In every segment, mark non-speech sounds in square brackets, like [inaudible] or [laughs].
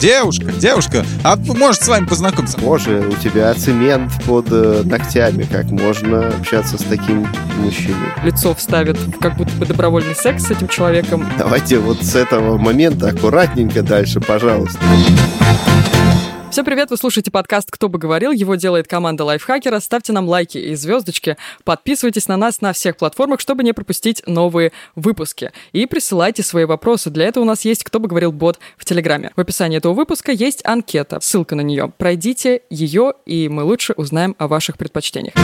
Девушка, девушка, а может с вами познакомиться? Боже, у тебя цемент под э, ногтями. Как можно общаться с таким мужчиной? Лицо вставит в как будто бы добровольный секс с этим человеком. Давайте вот с этого момента аккуратненько дальше, пожалуйста. Всем привет, вы слушаете подкаст «Кто бы говорил». Его делает команда Лайфхакера. Ставьте нам лайки и звездочки. Подписывайтесь на нас на всех платформах, чтобы не пропустить новые выпуски. И присылайте свои вопросы. Для этого у нас есть «Кто бы говорил» бот в Телеграме. В описании этого выпуска есть анкета. Ссылка на нее. Пройдите ее, и мы лучше узнаем о ваших предпочтениях.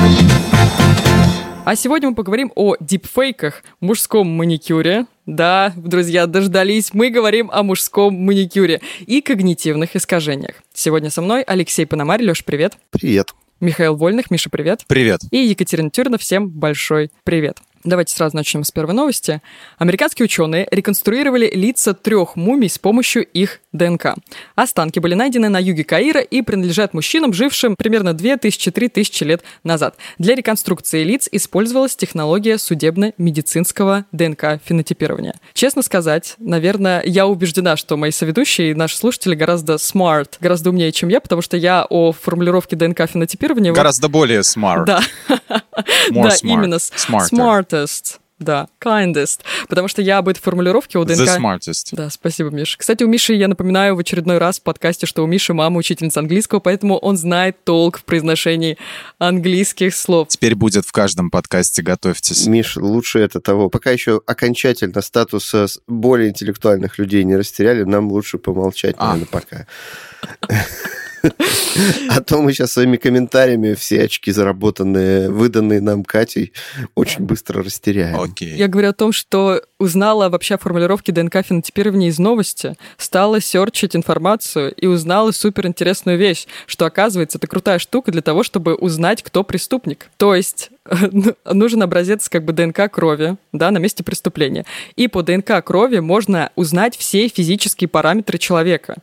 А сегодня мы поговорим о дипфейках, мужском маникюре. Да, друзья, дождались. Мы говорим о мужском маникюре и когнитивных искажениях. Сегодня со мной Алексей Пономарь. Леш, привет. Привет. Михаил Вольных. Миша, привет. Привет. И Екатерина Тюрина. Всем большой привет. Давайте сразу начнем с первой новости. Американские ученые реконструировали лица трех мумий с помощью их ДНК. Останки были найдены на юге Каира и принадлежат мужчинам, жившим примерно 2000-3000 лет назад. Для реконструкции лиц использовалась технология судебно-медицинского ДНК-фенотипирования. Честно сказать, наверное, я убеждена, что мои соведущие и наши слушатели гораздо smart, гораздо умнее, чем я, потому что я о формулировке ДНК-фенотипирования... Гораздо более smart. Да. More да, smart. именно. Smarter. Smartest. Да, kindest. Потому что я об этой формулировке у ДНК... The smartest. Да, спасибо, Миша. Кстати, у Миши, я напоминаю в очередной раз в подкасте, что у Миши мама учительница английского, поэтому он знает толк в произношении английских слов. Теперь будет в каждом подкасте, готовьтесь. Миш, лучше это того. Пока еще окончательно статус э, более интеллектуальных людей не растеряли, нам лучше помолчать, А. наверное, пока. [laughs] А то мы сейчас своими комментариями все очки, заработанные, выданные нам Катей, очень быстро растеряем. Окей. Я говорю о том, что узнала вообще о формулировке ДНК-фенотипирования из новости, стала серчить информацию и узнала суперинтересную вещь, что, оказывается, это крутая штука для того, чтобы узнать, кто преступник. То есть [laughs] ну, нужен образец как бы ДНК крови, да, на месте преступления. И по ДНК крови можно узнать все физические параметры человека.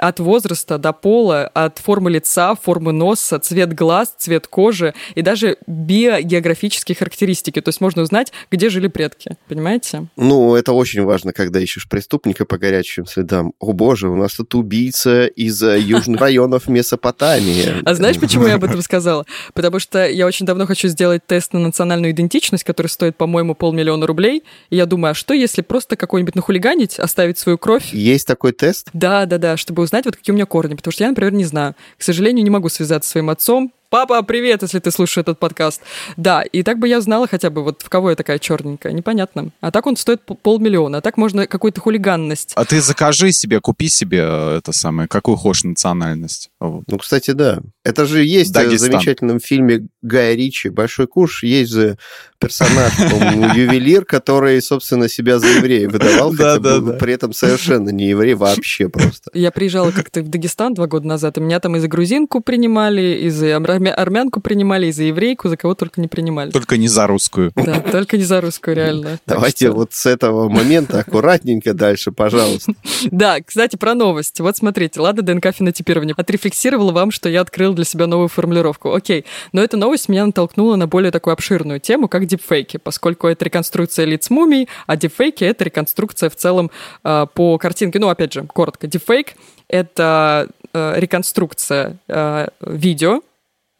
От возраста до пола, от формы лица, формы носа, цвет глаз, цвет кожи и даже биогеографические характеристики. То есть можно узнать, где жили предки. Понимаете? Ну, это очень важно, когда ищешь преступника по горячим следам. О боже, у нас тут убийца из э, [laughs] южных районов Месопотамии. А знаешь, почему я об этом сказала? Потому что я очень давно хочу сделать тест на национальную идентичность, который стоит, по-моему, полмиллиона рублей. И я думаю, а что, если просто какой-нибудь нахулиганить, оставить свою кровь? Есть такой тест? Да, да, да, чтобы узнать, вот какие у меня корни. Потому что я, например, не знаю. К сожалению, не могу связаться со своим отцом. Папа, привет, если ты слушаешь этот подкаст. Да, и так бы я знала хотя бы, вот в кого я такая черненькая, непонятно. А так он стоит пол- полмиллиона. А так можно какую-то хулиганность. А ты закажи себе, купи себе э, это самое, какую хочешь национальность. Ну, кстати, да. Это же есть э, в Дагестан. замечательном фильме Гая Ричи «Большой куш». Есть же персонаж, по-моему, [laughs] ювелир, который, собственно, себя за еврея выдавал, Да, хотя да, был да. при этом совершенно не еврей вообще просто. Я приезжала как-то в Дагестан два года назад, и меня там и за грузинку принимали, и за армя- армянку принимали, и за еврейку, за кого только не принимали. Только не за русскую. Да, только не за русскую, реально. Давайте что- вот с этого момента аккуратненько дальше, пожалуйста. [laughs] Да, кстати, про новость. Вот смотрите, Лада ДНК фенотипирование отрефлексировала вам, что я открыл для себя новую формулировку. Окей, но эта новость меня натолкнула на более такую обширную тему, как дипфейки, поскольку это реконструкция лиц мумий, а дипфейки — это реконструкция в целом э, по картинке. Ну, опять же, коротко. Дипфейк — это э, реконструкция э, видео,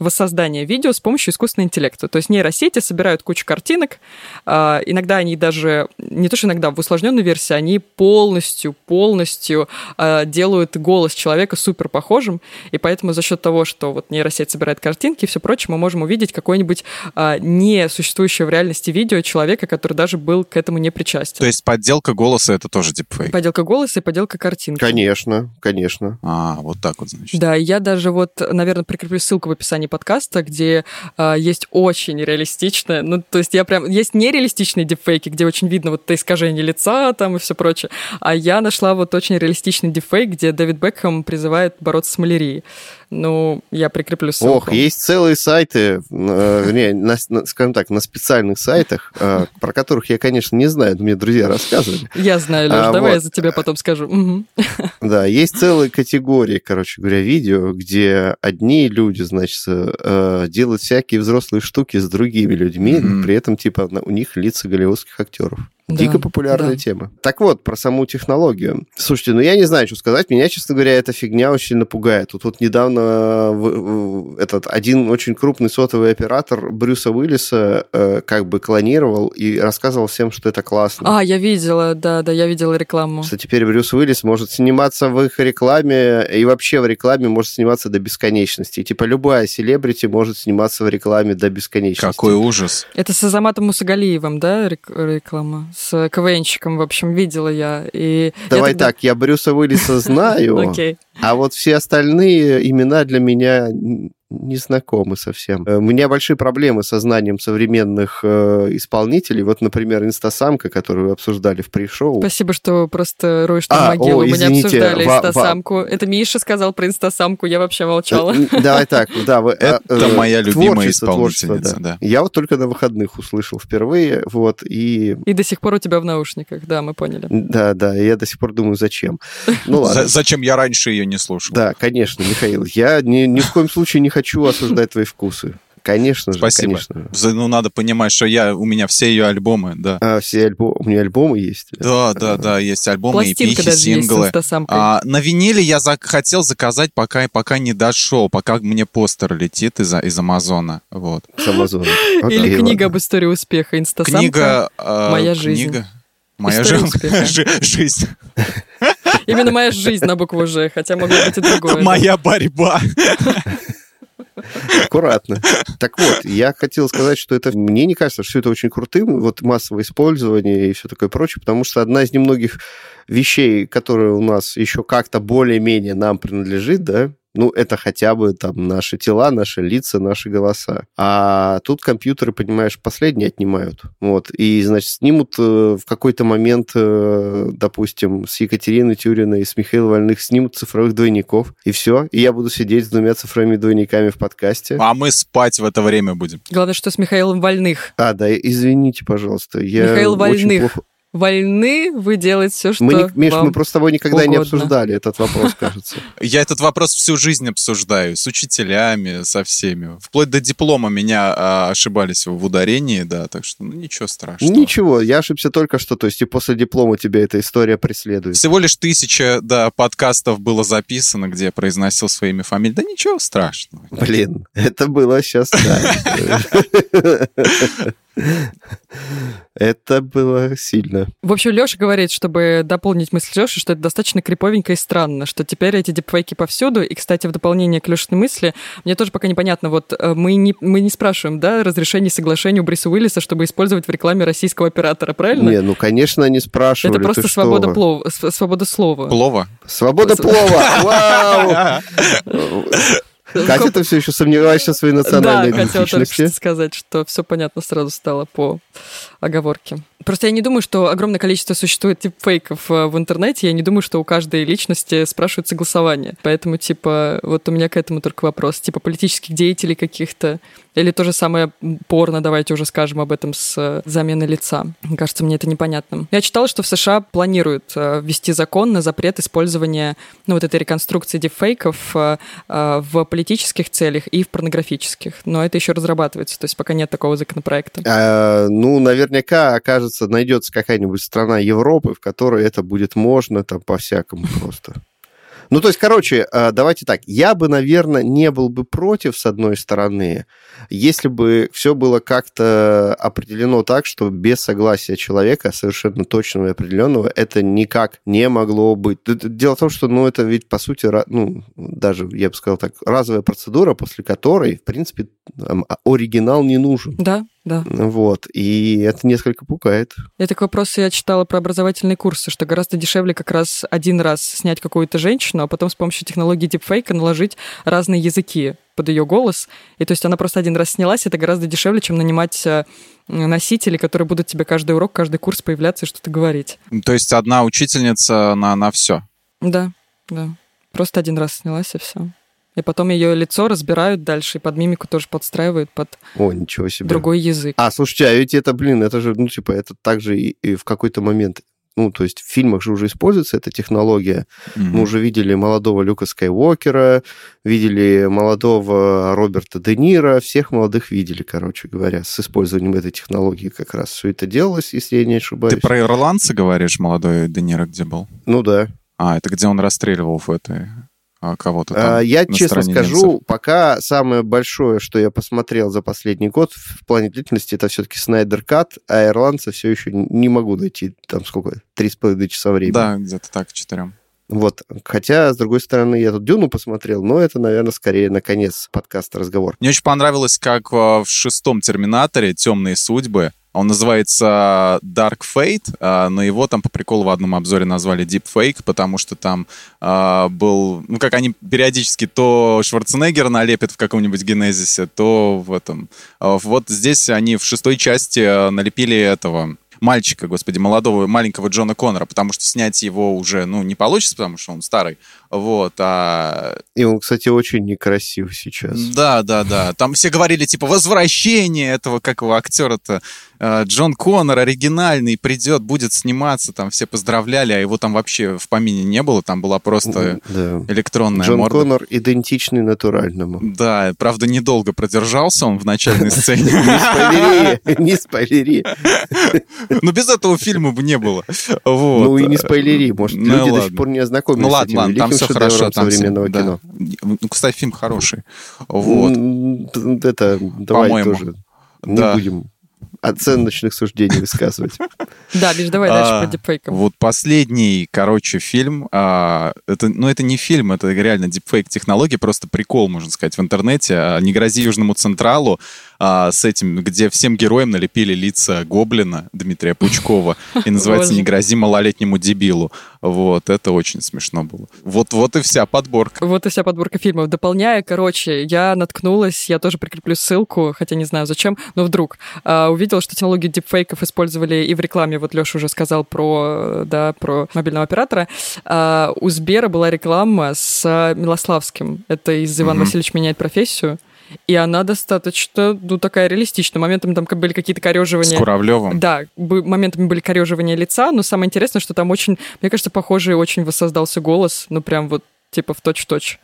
воссоздание видео с помощью искусственного интеллекта. То есть нейросети собирают кучу картинок. а, Иногда они даже, не то что иногда, в усложненной версии, они полностью, полностью а, делают голос человека супер похожим. И поэтому за счет того, что вот нейросеть собирает картинки и все прочее, мы можем увидеть какое-нибудь а, не существующее в реальности видео человека, который даже был к этому не причастен. То есть подделка голоса — это тоже дипфейк? Поделка голоса и поделка картинки. Конечно, конечно. А, вот так вот, значит. Да, я даже вот, наверное, прикреплю ссылку в описании подкаста, где а, есть очень реалистичное, ну, то есть я прям... Есть нереалистичные дипфейки, где очень видно вот это искажение лица там и все прочее, а я нашла вот очень реалистичный дипфейк, где Дэвид Бекхэм призывает бороться с малярией. Ну, я прикреплю ссылку. Ох, есть целые сайты, э, вернее, на, на- скажем так, на специальных сайтах, э, про которых я, конечно, не знаю, но мне друзья рассказывали. Я знаю, Леш, А, давай вот. я за тебя потом скажу. Да, есть целые категории, короче говоря, видео, где одни люди, значит, э, делают всякие взрослые штуки с другими людьми, Мгм. при этом, типа, у них лица голливудских актеров. Дико Да, популярная да. тема. Так вот, про саму технологию. Слушайте, ну я не знаю, что сказать. Меня, честно говоря, эта фигня очень напугает. Тут вот недавно э, в- в- этот один очень крупный сотовый оператор Брюса Уиллиса э, как бы клонировал и рассказывал всем, что это классно. А, я видела, да, да, я видела рекламу. Что теперь Брюс Уиллис может сниматься в их рекламе и вообще в рекламе может сниматься до бесконечности. И, типа любая селебрити может сниматься в рекламе до бесконечности. Какой ужас. Это с Азаматом Мусагалиевым, да, рек- реклама? С КВНщиком, в общем, видела я. И я Давай тогда- так, я Брюса Уиллиса [laughs] знаю, а вот все остальные имена для меня не знакомы совсем. Э, У меня большие проблемы со знанием современных э, исполнителей. Вот, например, инстасамка, которую вы обсуждали в пришоу. Спасибо, что просто роешь там А, могилу. о, Мы не извините, обсуждали ва- ва- инстасамку. Это Миша сказал про инстасамку, я вообще молчала. Э, Давай так, да. вы, э, Это э, моя любимая исполнительница, да. Я вот только на выходных услышал впервые, вот, и... И до сих пор у тебя в наушниках, да, мы поняли. Да, да, я до сих пор думаю, зачем. Ну ладно. За- Зачем я раньше ее не слушал? Да, конечно, Михаил. Я ни, ни в коем случае не хочу осуждать твои вкусы. Конечно же, Спасибо. конечно. За- Ну, надо понимать, что я, у меня все ее альбомы, да. А, все альбомы, у меня альбомы есть. Да, да, да, есть альбомы, Пластинка есть с синглы. А, на виниле я за- хотел заказать, пока, пока не дошел, пока мне постер летит из, из Амазона. Вот. С Амазона. [laughs] Или Окей, книга ладно. об истории успеха. Инстасамка. Книга... а, «Моя жизнь». книга- Моя жи- жизнь. Именно моя жизнь на букву Ж, хотя могло быть и другое. Моя борьба. [laughs] Аккуратно. Так вот, я хотел сказать, что это... Мне не кажется, что это очень крутым, вот массовое использование и все такое прочее, потому что одна из немногих вещей, которые у нас еще как-то более-менее нам принадлежит, да, ну, это хотя бы там наши тела, наши лица, наши голоса. А тут компьютеры, понимаешь, последние отнимают. Вот. И, значит, снимут э, в какой-то момент, э, допустим, с Екатериной Тюриной и с Михаилом Вольных снимут цифровых двойников. И все. И я буду сидеть с двумя цифровыми двойниками в подкасте. А мы спать в это время будем. Главное, что с Михаилом Вольных. А, да, извините, пожалуйста. Я Михаил очень Вольных. плохо- Вольны вы делать все, что Мы, не- Миш, вам... мы просто с тобой никогда не угодно. обсуждали этот вопрос, кажется. [laughs] Я этот вопрос всю жизнь обсуждаю с учителями, со всеми. Вплоть до диплома меня а, ошибались в ударении, да, так что ну, ничего страшного. Ничего, я ошибся только что, то есть и после диплома тебя эта история преследует. Всего лишь тысяча, да, подкастов было записано, где я произносил своими фамилии. Да ничего страшного. Блин, это было сейчас, да. [laughs] Это было сильно. В общем, Леша говорит, чтобы дополнить мысль Леши, что это достаточно криповенько и странно, что теперь эти дипфейки повсюду. И, кстати, в дополнение к Лешиной мысли, мне тоже пока непонятно, вот э, мы не, мы не спрашиваем, да, разрешение и соглашение у Бриса Уиллиса, чтобы использовать в рекламе российского оператора, правильно? Не, ну, конечно, они спрашивали. это просто ты что? свобода, плова, свобода слова. Плова. Свобода плова! [laughs] Вау! [laughs] Катя, ты все еще сомневаешься в своей национальной Да, хотела только сказать, что все понятно сразу стало по оговорке. Просто я не думаю, что огромное количество существует типфейков э, в интернете. Я не думаю, что у каждой личности спрашивают согласование. Поэтому, типа, вот у меня к этому только вопрос. Типа политических деятелей каких-то. Или то же самое порно, давайте уже скажем об этом с э, заменой лица. Мне кажется, мне это непонятным. Я читала, что в США планируют э, ввести закон на запрет использования ну, вот этой реконструкции дипфейков в политических целях и в порнографических. Но это еще разрабатывается, то есть пока нет такого законопроекта. А, ну, наверняка окажется, найдется какая-нибудь страна Европы, в которой это будет можно, там, по-всякому [laughs] просто. Ну, то есть, короче, а, давайте так. Я бы, наверное, не был бы против, с одной стороны, если бы все было как-то определено так, что без согласия человека, совершенно точного и определенного, это никак не могло быть. Дело в том, что, ну, это ведь, по сути, ну, даже, я бы сказал так, разовая процедура, после которой, в принципе, а- оригинал не нужен. Да, да. Вот, и это несколько пугает. Это к вопросу я читала про образовательные курсы, что гораздо дешевле как раз один раз снять какую-то женщину, а потом с помощью технологии дипфейка наложить разные языки под ее голос. И то есть она просто один раз снялась, это гораздо дешевле, чем нанимать э, носителей, которые будут тебе каждый урок, каждый курс появляться и что-то говорить. То есть одна учительница на, на все. Да, да. Просто один раз снялась и все. И потом ее лицо разбирают дальше, и под мимику тоже подстраивают под О, ничего себе. другой язык. А, слушайте, а ведь это, блин, это же, ну, типа, это также и, и в какой-то момент Ну, то есть в фильмах же уже используется эта технология. Мгм. Мы уже видели молодого Люка Скайуокера, видели молодого Роберта Де Ниро, всех молодых видели, короче говоря, с использованием этой технологии как раз все это делалось, если я не ошибаюсь. Ты про ирландца говоришь, молодой Де Ниро, где был? Ну да. А, это где он расстреливал в этой кого-то там. А, Я честно скажу, немцев. пока самое большое, что я посмотрел за последний год в плане длительности, это все-таки Снайдер Кат, а ирландца все еще не могу найти, там сколько, три с половиной часа времени. Да, где-то так, к четырем. Вот. Хотя, с другой стороны, я тут Дюну посмотрел, но это, наверное, скорее на конец подкаста разговор. Мне очень понравилось, как а, в шестом Терминаторе «Темные судьбы» Он называется Dark Fate, а, но его там по приколу в одном обзоре назвали Deep Fake, потому что там а, был, ну как они периодически то Шварценеггера налепят в каком-нибудь генезисе, то в этом. А, Вот здесь они в шестой части налепили этого мальчика, господи, молодого, маленького Джона Коннора, потому что снять его уже, ну, не получится, потому что он старый. Вот, а... И он, кстати, очень некрасив сейчас. Да, да, да. Там все говорили, типа, возвращение этого, как его актера-то, Джон Коннор оригинальный придет, будет сниматься, там все поздравляли, а его там вообще в помине не было, там была просто Да. электронная Джон морда. Коннор идентичный натуральному. Да, правда, недолго продержался он в начальной сцене. [laughs] Не спойлери, не спойлери. Но без этого фильма бы не было. Ну и не спойлери, может, Ну люди до сих пор не ознакомились Ну с ладно, ладно, там все хорошо. современного кино. Ну, кстати, фильм хороший. Вот. Это, давай тоже не будем оценочных суждений высказывать. Да, Биш, давай А, дальше по дипфейкам. Вот последний, короче, фильм. а, это, ну, это не фильм, это реально дипфейк технологии, просто прикол, можно сказать, в интернете. А, Не грози Южному Централу с этим, где всем героям налепили лица Гоблина Дмитрия Пучкова. [laughs] И называется. «Не грози малолетнему дебилу». Вот, это очень смешно было. Вот, вот и вся подборка. Вот и вся подборка фильмов. Дополняя, короче, я наткнулась, я тоже прикреплю ссылку, хотя не знаю зачем, но вдруг а, увидела, что технологию дипфейков использовали и в рекламе. Вот Леша уже сказал про, да, про мобильного оператора. А, у Сбера была реклама с Милославским. Это из Иван Мгм. Васильевич меняет профессию. И она достаточно, ну, такая реалистичная. Моментами там были какие-то С кореживания. Куравлевым. Да, моментами были кореживания лица, но самое интересное, что там очень, мне кажется, похожий очень воссоздался голос, ну прям вот типа в точь-в-точь.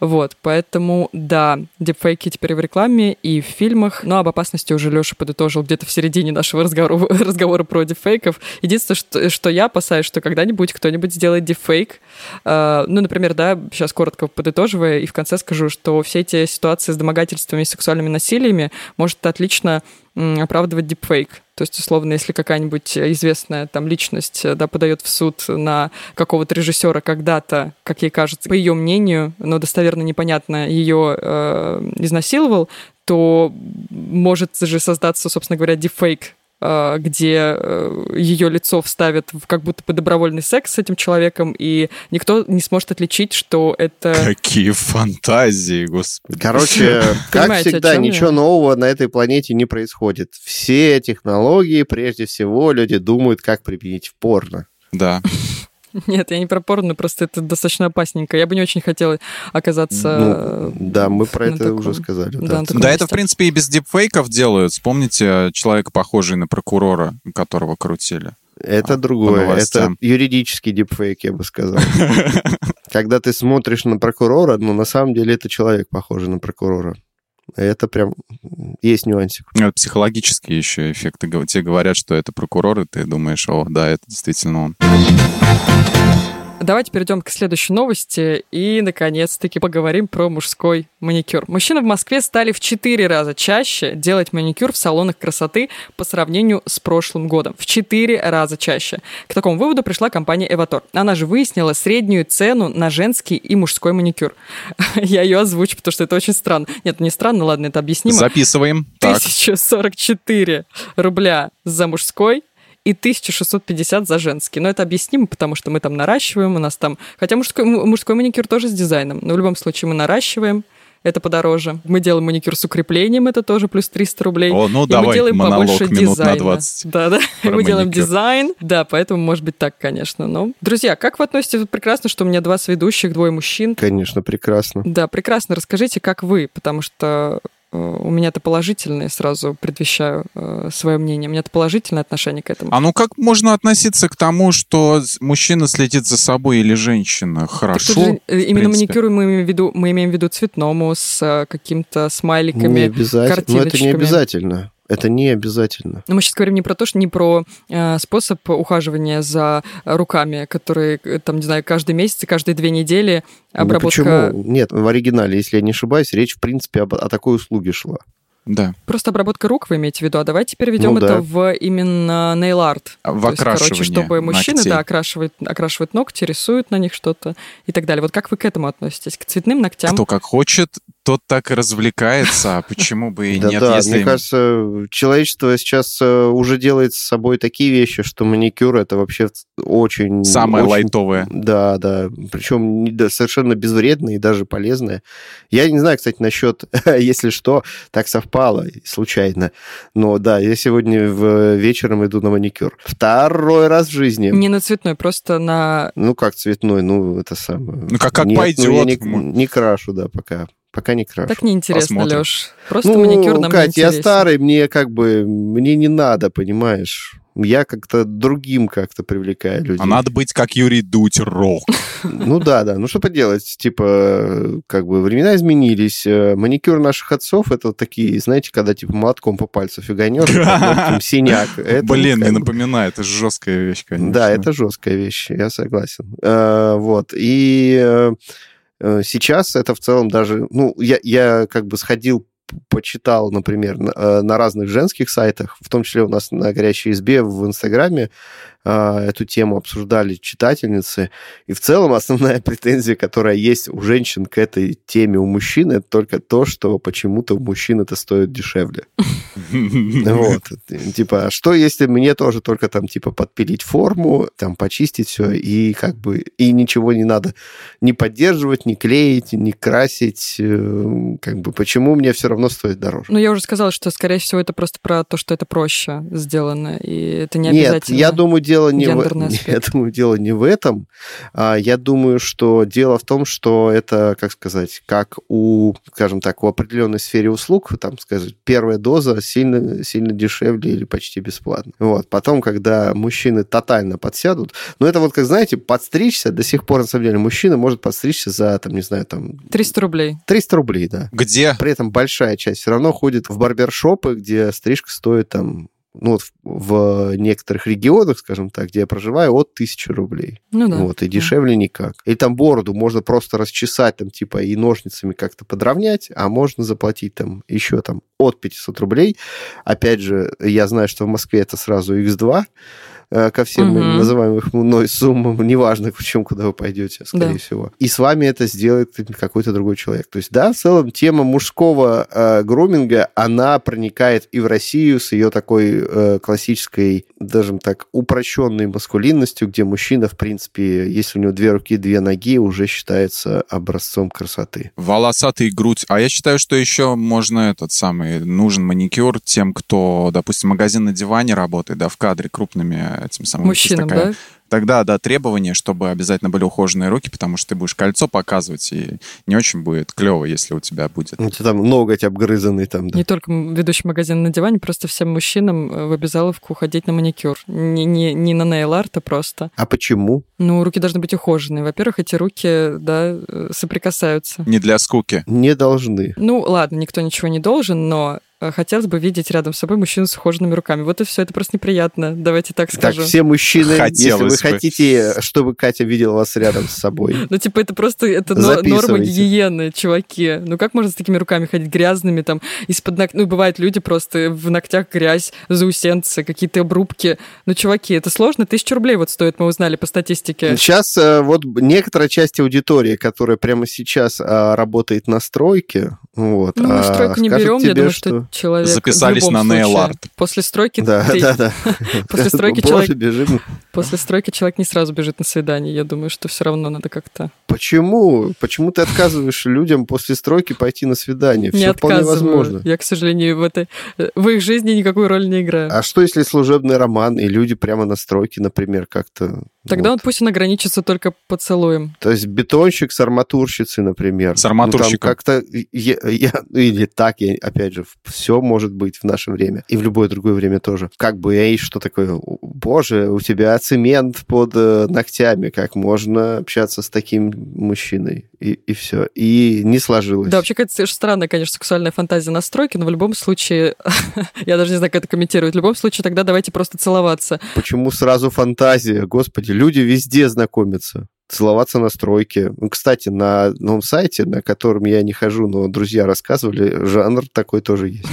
Вот, поэтому, да, дипфейки теперь в рекламе, и в фильмах. Но об опасности уже Леша подытожил где-то в середине нашего разговора, [laughs] разговора про дипфейков. Единственное, что, что я опасаюсь, что когда-нибудь кто-нибудь сделает дипфейк. Э, ну, например, да, сейчас коротко подытоживая, и в конце скажу, что все эти ситуации с домогательствами и сексуальными насилиями может отлично оправдывать дипфейк. То есть, условно, если какая-нибудь известная там личность э, да, подает в суд на какого-то режиссера когда-то, как ей кажется, по ее мнению, но достоверно непонятно, ее э, изнасиловал, то может же создаться, собственно говоря, дипфейк э, где ее лицо вставят в как будто бы добровольный секс с этим человеком, и никто не сможет отличить, что это... Какие фантазии, господи. Короче, [laughs] как всегда, ничего нового на этой планете не происходит. Все технологии, прежде всего, люди думают, как применить в порно. Да. [laughs] Нет, я не про порно, просто это достаточно опасненько. Я бы не очень хотела оказаться... э, Ну, да, мы про это таком- уже сказали. да, да. Да, это, в принципе, и без дипфейков делают. Вспомните человека, похожий на прокурора, которого крутили. Это А, другое. Это юридический дипфейк, я бы сказал. [laughs] Когда ты смотришь на прокурора, ну, на самом деле, это человек, похожий на прокурора. Это прям есть нюансик. Это Психологические еще эффекты. Тебе говорят, что это прокурор, и ты думаешь, о, да, это действительно он. Давайте перейдем к следующей новости и, наконец-таки, поговорим про мужской маникюр. Мужчины в Москве стали в 4 раза чаще делать маникюр в салонах красоты по сравнению с прошлым годом. В 4 раза чаще. К такому выводу пришла компания Эватор. Она же выяснила среднюю цену на женский и мужской маникюр. [laughs] Я ее озвучу, потому что это очень странно. Нет, не странно, ладно, это объяснимо. Записываем. Так. 1044 рубля за мужской и 1650 за женский. Но это объяснимо, потому что мы там наращиваем, у нас там... Хотя мужской, мужской маникюр тоже с дизайном, но в любом случае мы наращиваем, это подороже. Мы делаем маникюр с укреплением, это тоже плюс 300 рублей. О, ну и давай, мы делаем монолог побольше минут на дизайна. 20. Да, да. Мы делаем маникюр. дизайн. Да, поэтому может быть так, конечно. Но, друзья, как вы относитесь? Тут прекрасно, что у меня два сведущих, двое мужчин. Конечно, прекрасно. Да, прекрасно. Расскажите, как вы, потому что у меня это положительное, сразу предвещаю э, свое мнение. У меня это положительное отношение к этому. А ну как можно относиться к тому, что мужчина следит за собой или женщина? Хорошо. Же, именно маникюр мы имеем в виду, мы имеем в виду цветному с каким-то смайликами, не обязательно. Но это не обязательно. Это не обязательно. Но мы сейчас говорим не про то, что не про э, способ ухаживания за руками, которые, э, там, не знаю, каждый месяц, каждые две недели обработка... Ну, почему? Нет, в оригинале, если я не ошибаюсь, речь, в принципе, об, о такой услуге шла. Да. Просто обработка рук вы имеете в виду, а давайте переведем ну, это да. в именно nail art. В То окрашивание есть, короче, чтобы мужчины, ногтей. да, окрашивают, окрашивают ногти, рисуют на них что-то и так далее. Вот как вы к этому относитесь? К цветным ногтям? Кто как хочет, тот так и развлекается, а почему бы и нет? Да, мне кажется, человечество сейчас э, уже делает с собой такие вещи, что маникюр это вообще очень... Самое лайтовое. Да, да, причем совершенно безвредное и даже полезное. Я не знаю, кстати, насчет, [laughs] если что, так совпало случайно, но да, я сегодня в вечером иду на маникюр. Второй раз в жизни. Не на цветной, просто на... Ну, как цветной, ну, это самое... Ну, как, как Нет, пойдет. Ну, я не, не крашу, да, пока пока не крашу. Так неинтересно, Посмотрим. Леш. Просто ну, маникюр нам Кать, я старый, мне как бы, мне не надо, понимаешь? Я как-то другим как-то привлекаю людей. А надо быть как Юрий Дудь, рок. [laughs] Ну да, да. Ну что поделать? Типа, как бы времена изменились. Э, маникюр наших отцов это такие, знаете, когда типа молотком по пальцу фиганешь, [laughs] синяк. Блин, не напоминай, это жесткая вещь, конечно. Да, это жесткая вещь, я согласен. Э, вот. И Э, сейчас это в целом даже, ну, я, я как бы сходил почитал, например, на, э, на разных женских сайтах, в том числе у нас на «Горящей избе» в Инстаграме, эту тему обсуждали читательницы. И в целом основная претензия, которая есть у женщин к этой теме у мужчин, это только то, что почему-то у мужчин это стоит дешевле. Вот. Типа, а что если мне тоже только там, типа, подпилить форму, там, почистить все, и как бы, и ничего не надо не поддерживать, не клеить, не красить, э, как бы, почему мне все равно стоит дороже? Ну, я уже сказала, что, скорее всего, это просто про то, что это проще сделано, и это не обязательно. Нет, я думаю, дело не в... Я думаю, [laughs] [laughs] дело не в этом. А, я думаю, что дело в том, что это, как сказать, как у, скажем так, у определенной сфере услуг, там, скажем, первая доза сильно, сильно дешевле или почти бесплатно. Вот. Потом, когда мужчины тотально подсядут, ну, это вот, как знаете, подстричься, до сих пор, на самом деле, мужчина может подстричься за, там, не знаю, там... 300 рублей. 300 рублей, да. Где? При этом большая часть все равно ходит в барбершопы, где стрижка стоит там ну, вот в некоторых регионах, скажем так, где я проживаю, от тысячи рублей. Ну да. Вот, и дешевле никак. Или там бороду можно просто расчесать, там, типа, и ножницами как-то подровнять, а можно заплатить там еще там от 500 рублей. Опять же, я знаю, что в Москве это сразу X2, Э, ко всем угу. называемым мной суммам, неважно, в чем, куда вы пойдете, скорее да. всего. И с вами это сделает какой-то другой человек. То есть, да, в целом тема мужского э, груминга, она проникает и в Россию с ее такой э, классической, даже так, упрощенной маскулинностью, где мужчина, в принципе, если у него две руки, две ноги, уже считается образцом красоты. Волосатый грудь. А я считаю, что еще можно этот самый, нужен маникюр тем, кто, допустим, магазин на диване работает, да, в кадре крупными этим самым. Мужчинам, такая, да? Тогда, да, требование, чтобы обязательно были ухоженные руки, потому что ты будешь кольцо показывать, и не очень будет клево, если у тебя будет. У тебя там ноготь обгрызанный там, да. Не только ведущий магазин на диване, просто всем мужчинам э, в обязаловку ходить на маникюр. Не, не, не на нейл-арт, а просто. А почему? Ну, руки должны быть ухоженные. Во-первых, эти руки, да, э, соприкасаются. Не для скуки. Не должны. Ну, ладно, никто ничего не должен, но хотелось бы видеть рядом с собой мужчину с ухоженными руками. Вот и все, это просто неприятно. Давайте так скажем. Так, все мужчины, хотелось если вы бы. хотите, чтобы Катя видела вас рядом с собой. Ну, типа, это просто это норма гигиены, чуваки. Ну, как можно с такими руками ходить грязными, там, из-под ног... Ну, бывают люди просто в ногтях грязь, заусенцы, какие-то обрубки. Ну, чуваки, это сложно. Тысячу рублей вот стоит, мы узнали по статистике. Сейчас э, вот некоторая часть аудитории, которая прямо сейчас а, работает на стройке, вот, ну, мы а, стройку не берем, я думаю, что человек... Записались на art. После стройки да, ты... да, да. [laughs] После стройки человек... бежим. После стройки человек не сразу бежит на свидание. Я думаю, что все равно надо как-то... Почему? Почему ты отказываешь людям после стройки пойти на свидание? Все не вполне возможно. Я, к сожалению, в, этой... в их жизни никакую роль не играю. А что, если служебный роман, и люди прямо на стройке, например, как-то... Тогда вот. он пусть он ограничится только поцелуем. То есть бетонщик с арматурщицей, например. С арматурщиком. Ну, как-то... Я, я, [laughs] или так, я, опять же, все может быть в наше время. И в любое другое время тоже. Как бы, эй, что такое? Боже, у тебя цемент под э, ногтями. Как можно общаться с таким мужчиной? И, и все. И не сложилось. Да, вообще какая-то странная, конечно, сексуальная фантазия настройки, но в любом случае, [laughs] я даже не знаю, как это комментировать, в любом случае тогда давайте просто целоваться. Почему сразу фантазия? Господи, люди везде знакомятся целоваться на стройке. Ну, кстати, на новом сайте, на котором я не хожу, но друзья рассказывали, жанр такой тоже есть.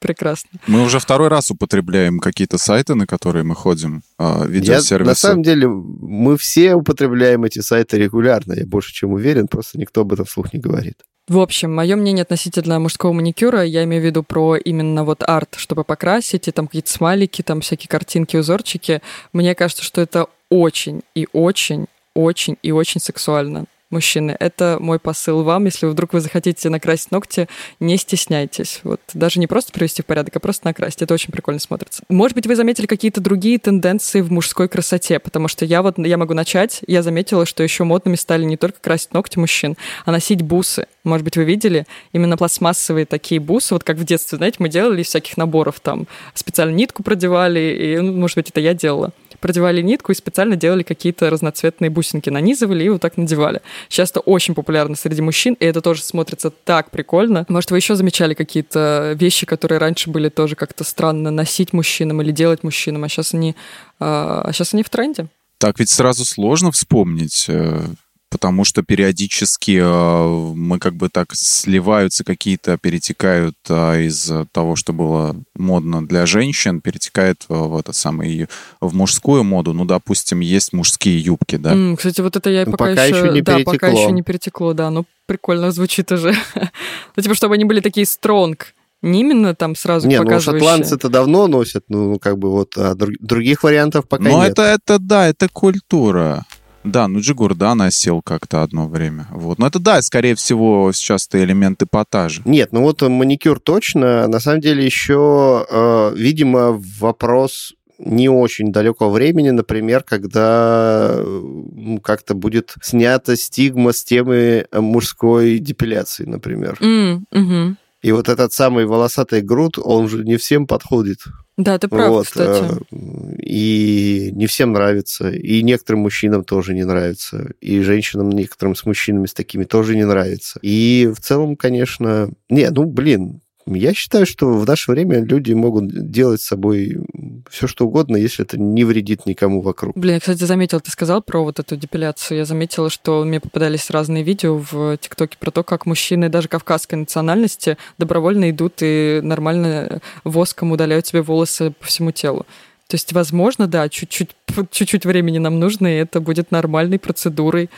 Прекрасно. Мы уже второй раз употребляем какие-то сайты, на которые мы ходим, а, видеосервисы. Я, на самом деле, мы все употребляем эти сайты регулярно, я больше чем уверен, просто никто об этом вслух не говорит. В общем, мое мнение относительно мужского маникюра, я имею в виду про именно вот арт, чтобы покрасить, и там какие-то смайлики, там всякие картинки, узорчики. Мне кажется, что это очень и очень, очень и очень сексуально мужчины. Это мой посыл вам. Если вдруг вы захотите накрасить ногти, не стесняйтесь. Вот даже не просто привести в порядок, а просто накрасить. Это очень прикольно смотрится. Может быть, вы заметили какие-то другие тенденции в мужской красоте, потому что я вот, я могу начать, я заметила, что еще модными стали не только красить ногти мужчин, а носить бусы. Может быть, вы видели именно пластмассовые такие бусы, вот как в детстве, знаете, мы делали из всяких наборов, там специально нитку продевали, и, ну, может быть, это я делала продевали нитку и специально делали какие-то разноцветные бусинки, нанизывали и вот так надевали. Сейчас это очень популярно среди мужчин, и это тоже смотрится так прикольно. Может, вы еще замечали какие-то вещи, которые раньше были тоже как-то странно носить мужчинам или делать мужчинам, а сейчас они, а сейчас они в тренде? Так ведь сразу сложно вспомнить э, потому что периодически э, мы как бы так сливаются какие-то, перетекают э, из того, что было модно для женщин, перетекает в, в это самое в мужскую моду. Ну, допустим, есть мужские юбки, да. Mm, кстати, вот это я ну, пока, пока еще, еще не да, перетекло. пока еще не перетекло, да, ну прикольно звучит уже. [laughs] ну, типа, чтобы они были такие стронг. Не именно там сразу не, показывающие. ну шотландцы это давно носят, ну как бы вот, а других вариантов пока Но нет. Ну это, это да, это культура. Да, ну Джигур, да, носил как-то одно время. Вот. Но это, да, скорее всего, сейчас это элемент эпатажа. Нет, ну вот маникюр точно. На самом деле еще, э, видимо, вопрос не очень далекого времени, например, когда как-то будет снята стигма с темы мужской депиляции, например. Mm, угу. И вот этот самый волосатый груд, он же не всем подходит. Да, ты прав, вот, кстати. Э, и не всем нравится, и некоторым мужчинам тоже не нравится, и женщинам некоторым с мужчинами с такими тоже не нравится. И в целом, конечно... Не, ну, блин, я считаю, что в наше время люди могут делать с собой все, что угодно, если это не вредит никому вокруг. Блин, я, кстати, заметил, ты сказал про вот эту депиляцию. Я заметила, что мне попадались разные видео в ТикТоке про то, как мужчины даже кавказской национальности добровольно идут и нормально воском удаляют себе волосы по всему телу. То есть, возможно, да, чуть-чуть, чуть-чуть времени нам нужно, и это будет нормальной процедурой.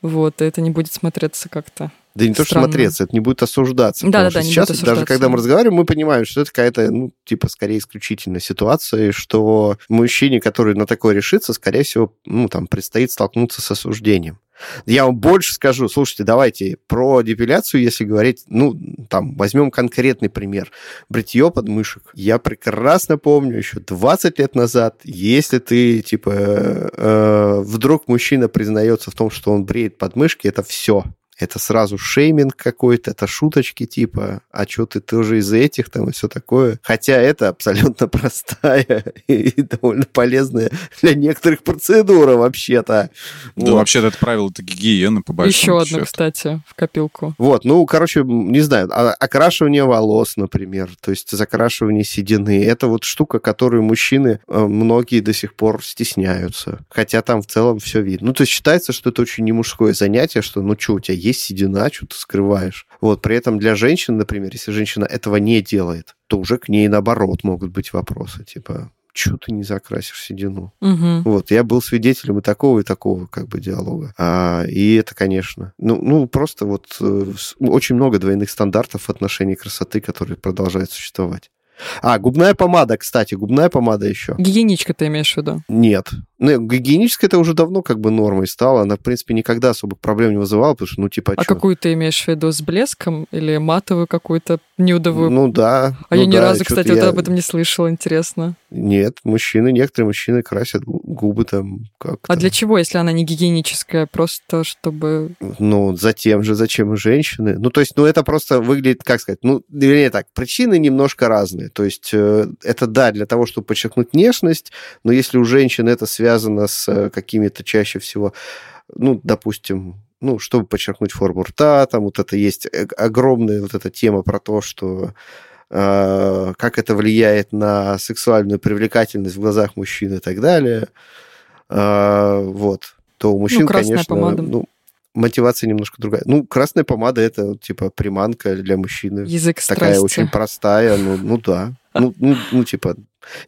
Вот, и это не будет смотреться как-то да не то, что смотреться, это не будет осуждаться. Да, да, да, сейчас, даже когда мы разговариваем, мы понимаем, что это какая-то, ну, типа, скорее исключительная ситуация, и что мужчине, который на такое решится, скорее всего, ну, там, предстоит столкнуться с осуждением. Я вам больше скажу. Слушайте, давайте про депиляцию, если говорить, ну, там, возьмем конкретный пример. Бритье подмышек. Я прекрасно помню еще 20 лет назад, если ты, типа, э, вдруг мужчина признается в том, что он бреет подмышки, это все это сразу шейминг какой-то, это шуточки типа, а что ты тоже из этих там и все такое. Хотя это абсолютно [laughs] простая и довольно полезная для некоторых процедура вообще-то. Да, вот. вообще-то это правило это гигиены по большому Еще одно, кстати, в копилку. Вот, ну, короче, не знаю, а, окрашивание волос, например, то есть закрашивание седины, это вот штука, которую мужчины э, многие до сих пор стесняются. Хотя там в целом все видно. Ну, то есть считается, что это очень не мужское занятие, что ну что, у тебя есть седина, что ты скрываешь. Вот, при этом для женщин, например, если женщина этого не делает, то уже к ней, наоборот, могут быть вопросы, типа, что ты не закрасишь седину? Угу. Вот, я был свидетелем и такого, и такого как бы диалога. А, и это, конечно, ну, ну просто вот э, очень много двойных стандартов в отношении красоты, которые продолжают существовать. А, губная помада, кстати, губная помада еще. Гигиеничка ты имеешь в виду? Нет. Ну, гигиеническая это уже давно как бы нормой стала. Она, в принципе, никогда особых проблем не вызывала, потому что, ну, типа, А чё? какую ты имеешь в виду? С блеском или матовую какую-то нюдовую? Ну, да. а ну, я ни да, разу, кстати, я- вот об этом не слышала, интересно. Нет, мужчины, некоторые мужчины красят гу- губы там как-то. А для чего, если она не гигиеническая? Просто чтобы... Ну, затем же, зачем и женщины? Ну, то есть, ну, это просто выглядит, как сказать, ну, вернее так, причины немножко разные. То есть, э, это, да, для того, чтобы подчеркнуть внешность, но если у женщин это связано с э, какими-то чаще всего, ну, допустим, ну, чтобы подчеркнуть форму рта, там вот это есть огромная вот эта тема про то, что э, как это влияет на сексуальную привлекательность в глазах мужчин и так далее. Э, вот. То у мужчин, красная конечно, помада. ну, мотивация немножко другая. Ну, красная помада это типа приманка для мужчины. Язык Такая страсти. очень простая, ну, ну да. Ну, ну, ну, типа,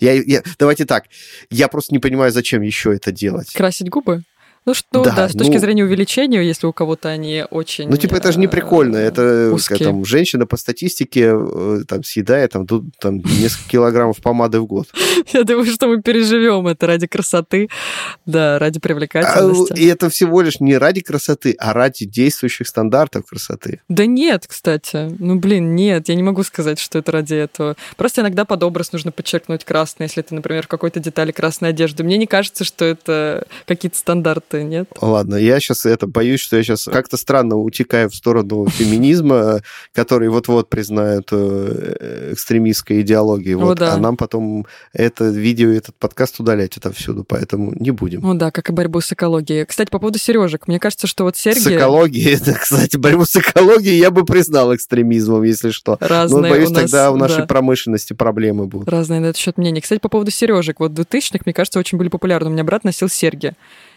я, я, давайте так, я просто не понимаю, зачем еще это делать. Красить губы? Ну что, да, Да, с точки ну- зрения увеличения, если у кого-то они очень... Ну, типа, это же не э, прикольно. Это узкие. как там, женщина по статистике э, там съедает там, тут, там несколько килограммов помады в год. [laughs] Я думаю, что мы переживем это ради красоты, да, ради А, привлекательности. и это всего лишь не ради красоты, а ради действующих стандартов красоты. Да нет, кстати. Ну, блин, нет, я не могу сказать, что это ради этого. Просто иногда под образ нужно подчеркнуть красное, если ты, например, в какой-то детали красной одежды. Мне не кажется, что это какие-то стандарты, нет? Ладно, я сейчас это боюсь, что я сейчас как-то странно утекаю в сторону [laughs] феминизма, который вот-вот признают э, экстремистской идеологией. О, Вот, да. А нам потом это видео, и этот подкаст удалять отовсюду, поэтому не будем. Ну да, как и борьбу с экологией. Кстати, по поводу сережек. Мне кажется, что вот серьги С экологией, [laughs] это, кстати, борьбу с экологией я бы признал экстремизмом, если что. Но, разные боюсь, у нас... тогда у нашей да. промышленности проблемы будут. Разные на этот счет мнения. Кстати, по поводу сережек. Вот в 2000-х, мне кажется, очень были популярны. У меня брат носил серьги.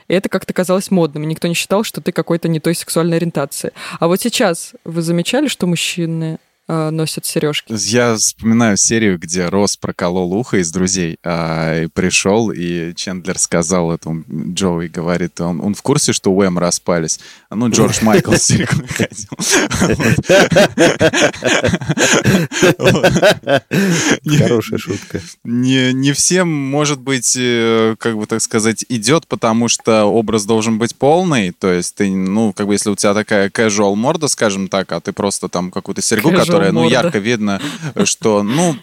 И это как-то казалось модным. И никто не считал, что ты какой-то не той сексуальной ориентации. А вот сейчас вы замечали, что мужчины носят сережки? Я вспоминаю серию, где Рос проколол ухо из друзей, а, и пришел, и Чендлер сказал этому Джоуи, говорит, он, он в курсе, что Уэм распались. Ну, Джордж [laughs] Майкл с ходил. Хорошая шутка. Не, не всем, может быть, э, как бы так сказать, идет, потому что образ должен быть полный. То есть ты, ну, как бы если у тебя такая casual морда, скажем так, а ты просто там какую-то серьгу, Casual которая, ну, ярко видно, что, ну,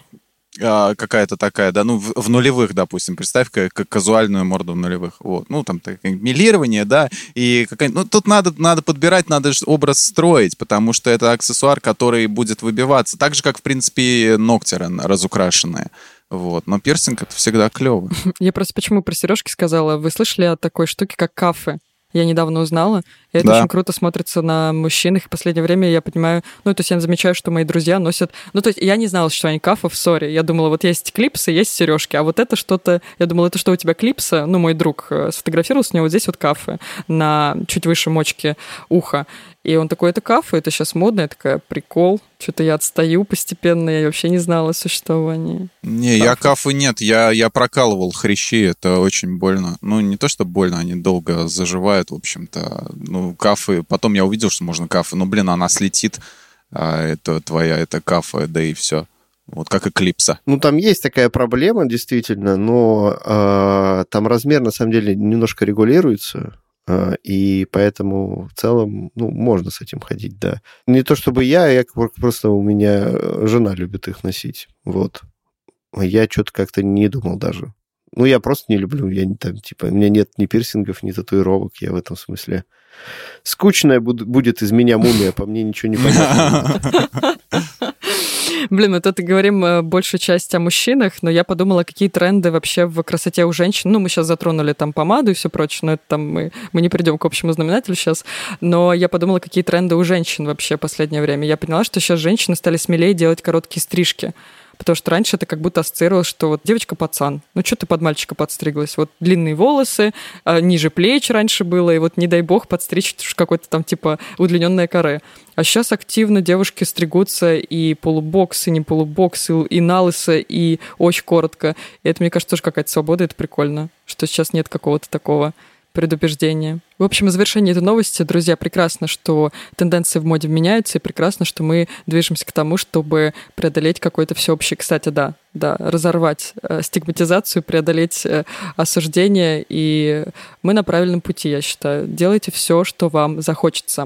а, какая-то такая, да, ну, в, в нулевых, допустим, представь как, как казуальную морду в нулевых, вот, ну, там, так, милирование, да, и какая ну, тут надо, надо подбирать, надо образ строить, потому что это аксессуар, который будет выбиваться, так же, как, в принципе, ногти разукрашенные, вот, но пирсинг это всегда клево. [laughs] Я просто почему про сережки сказала? Вы слышали о такой штуке, как кафе? Я недавно узнала. И это Да. очень круто смотрится на мужчинах. И в последнее время я понимаю, ну, то есть я замечаю, что мои друзья носят... Ну, то есть я не знала, что они кафов, сори. Я думала, вот есть клипсы, есть сережки, а вот это что-то... Я думала, это что у тебя клипсы? Ну, мой друг э, сфотографировался, у него вот здесь вот кафы на чуть выше мочки уха. И он такой, это кафе, это сейчас модно. Я такая, прикол. Что-то я отстаю постепенно, я вообще не знала о существовании. Не, я кафы нет, я, я прокалывал хрящи, это очень больно. Ну, не то, что больно, они долго заживают, в общем-то. Ну, кафы, потом я увидел, что можно кафы, ну, блин, она слетит, а это твоя, это кафа, да и все. Вот как эклипса. Ну, там есть такая проблема, действительно, но э, там размер, на самом деле, немножко регулируется, э, и поэтому в целом, ну, можно с этим ходить, да. Не то чтобы я, я просто у меня э, жена любит их носить, вот. А Я что-то как-то не думал даже. Ну, я просто не люблю, я не там, типа, у меня нет ни пирсингов, ни татуировок, я в этом смысле... Скучная буд- будет из меня мумия, по мне ничего не понятно. [laughs] Блин, мы тут говорим э, большую часть о мужчинах, но я подумала, какие тренды вообще в красоте у женщин. Ну, мы сейчас затронули там помаду и все прочее, но это там мы, мы не придем к общему знаменателю сейчас. Но я подумала, какие тренды у женщин вообще в последнее время. Я поняла, что сейчас женщины стали смелее делать короткие стрижки. Потому что раньше это как будто ассоциировалось, что вот девочка-пацан, ну что ты под мальчика подстриглась? Вот длинные волосы, а, ниже плеч раньше было, и вот не дай бог подстричь какой-то там типа удлиненное коре. А сейчас активно девушки стригутся и полубокс, и не полубокс, и на лысо, и очень коротко. И это, мне кажется, тоже какая-то свобода, это прикольно, что сейчас нет какого-то такого предубеждения. В общем, в завершении этой новости, друзья, прекрасно, что тенденции в моде меняются, и прекрасно, что мы движемся к тому, чтобы преодолеть какой-то всеобщий, кстати, да, да, разорвать э, стигматизацию, преодолеть э, осуждение, и мы на правильном пути, я считаю. Делайте все, что вам захочется.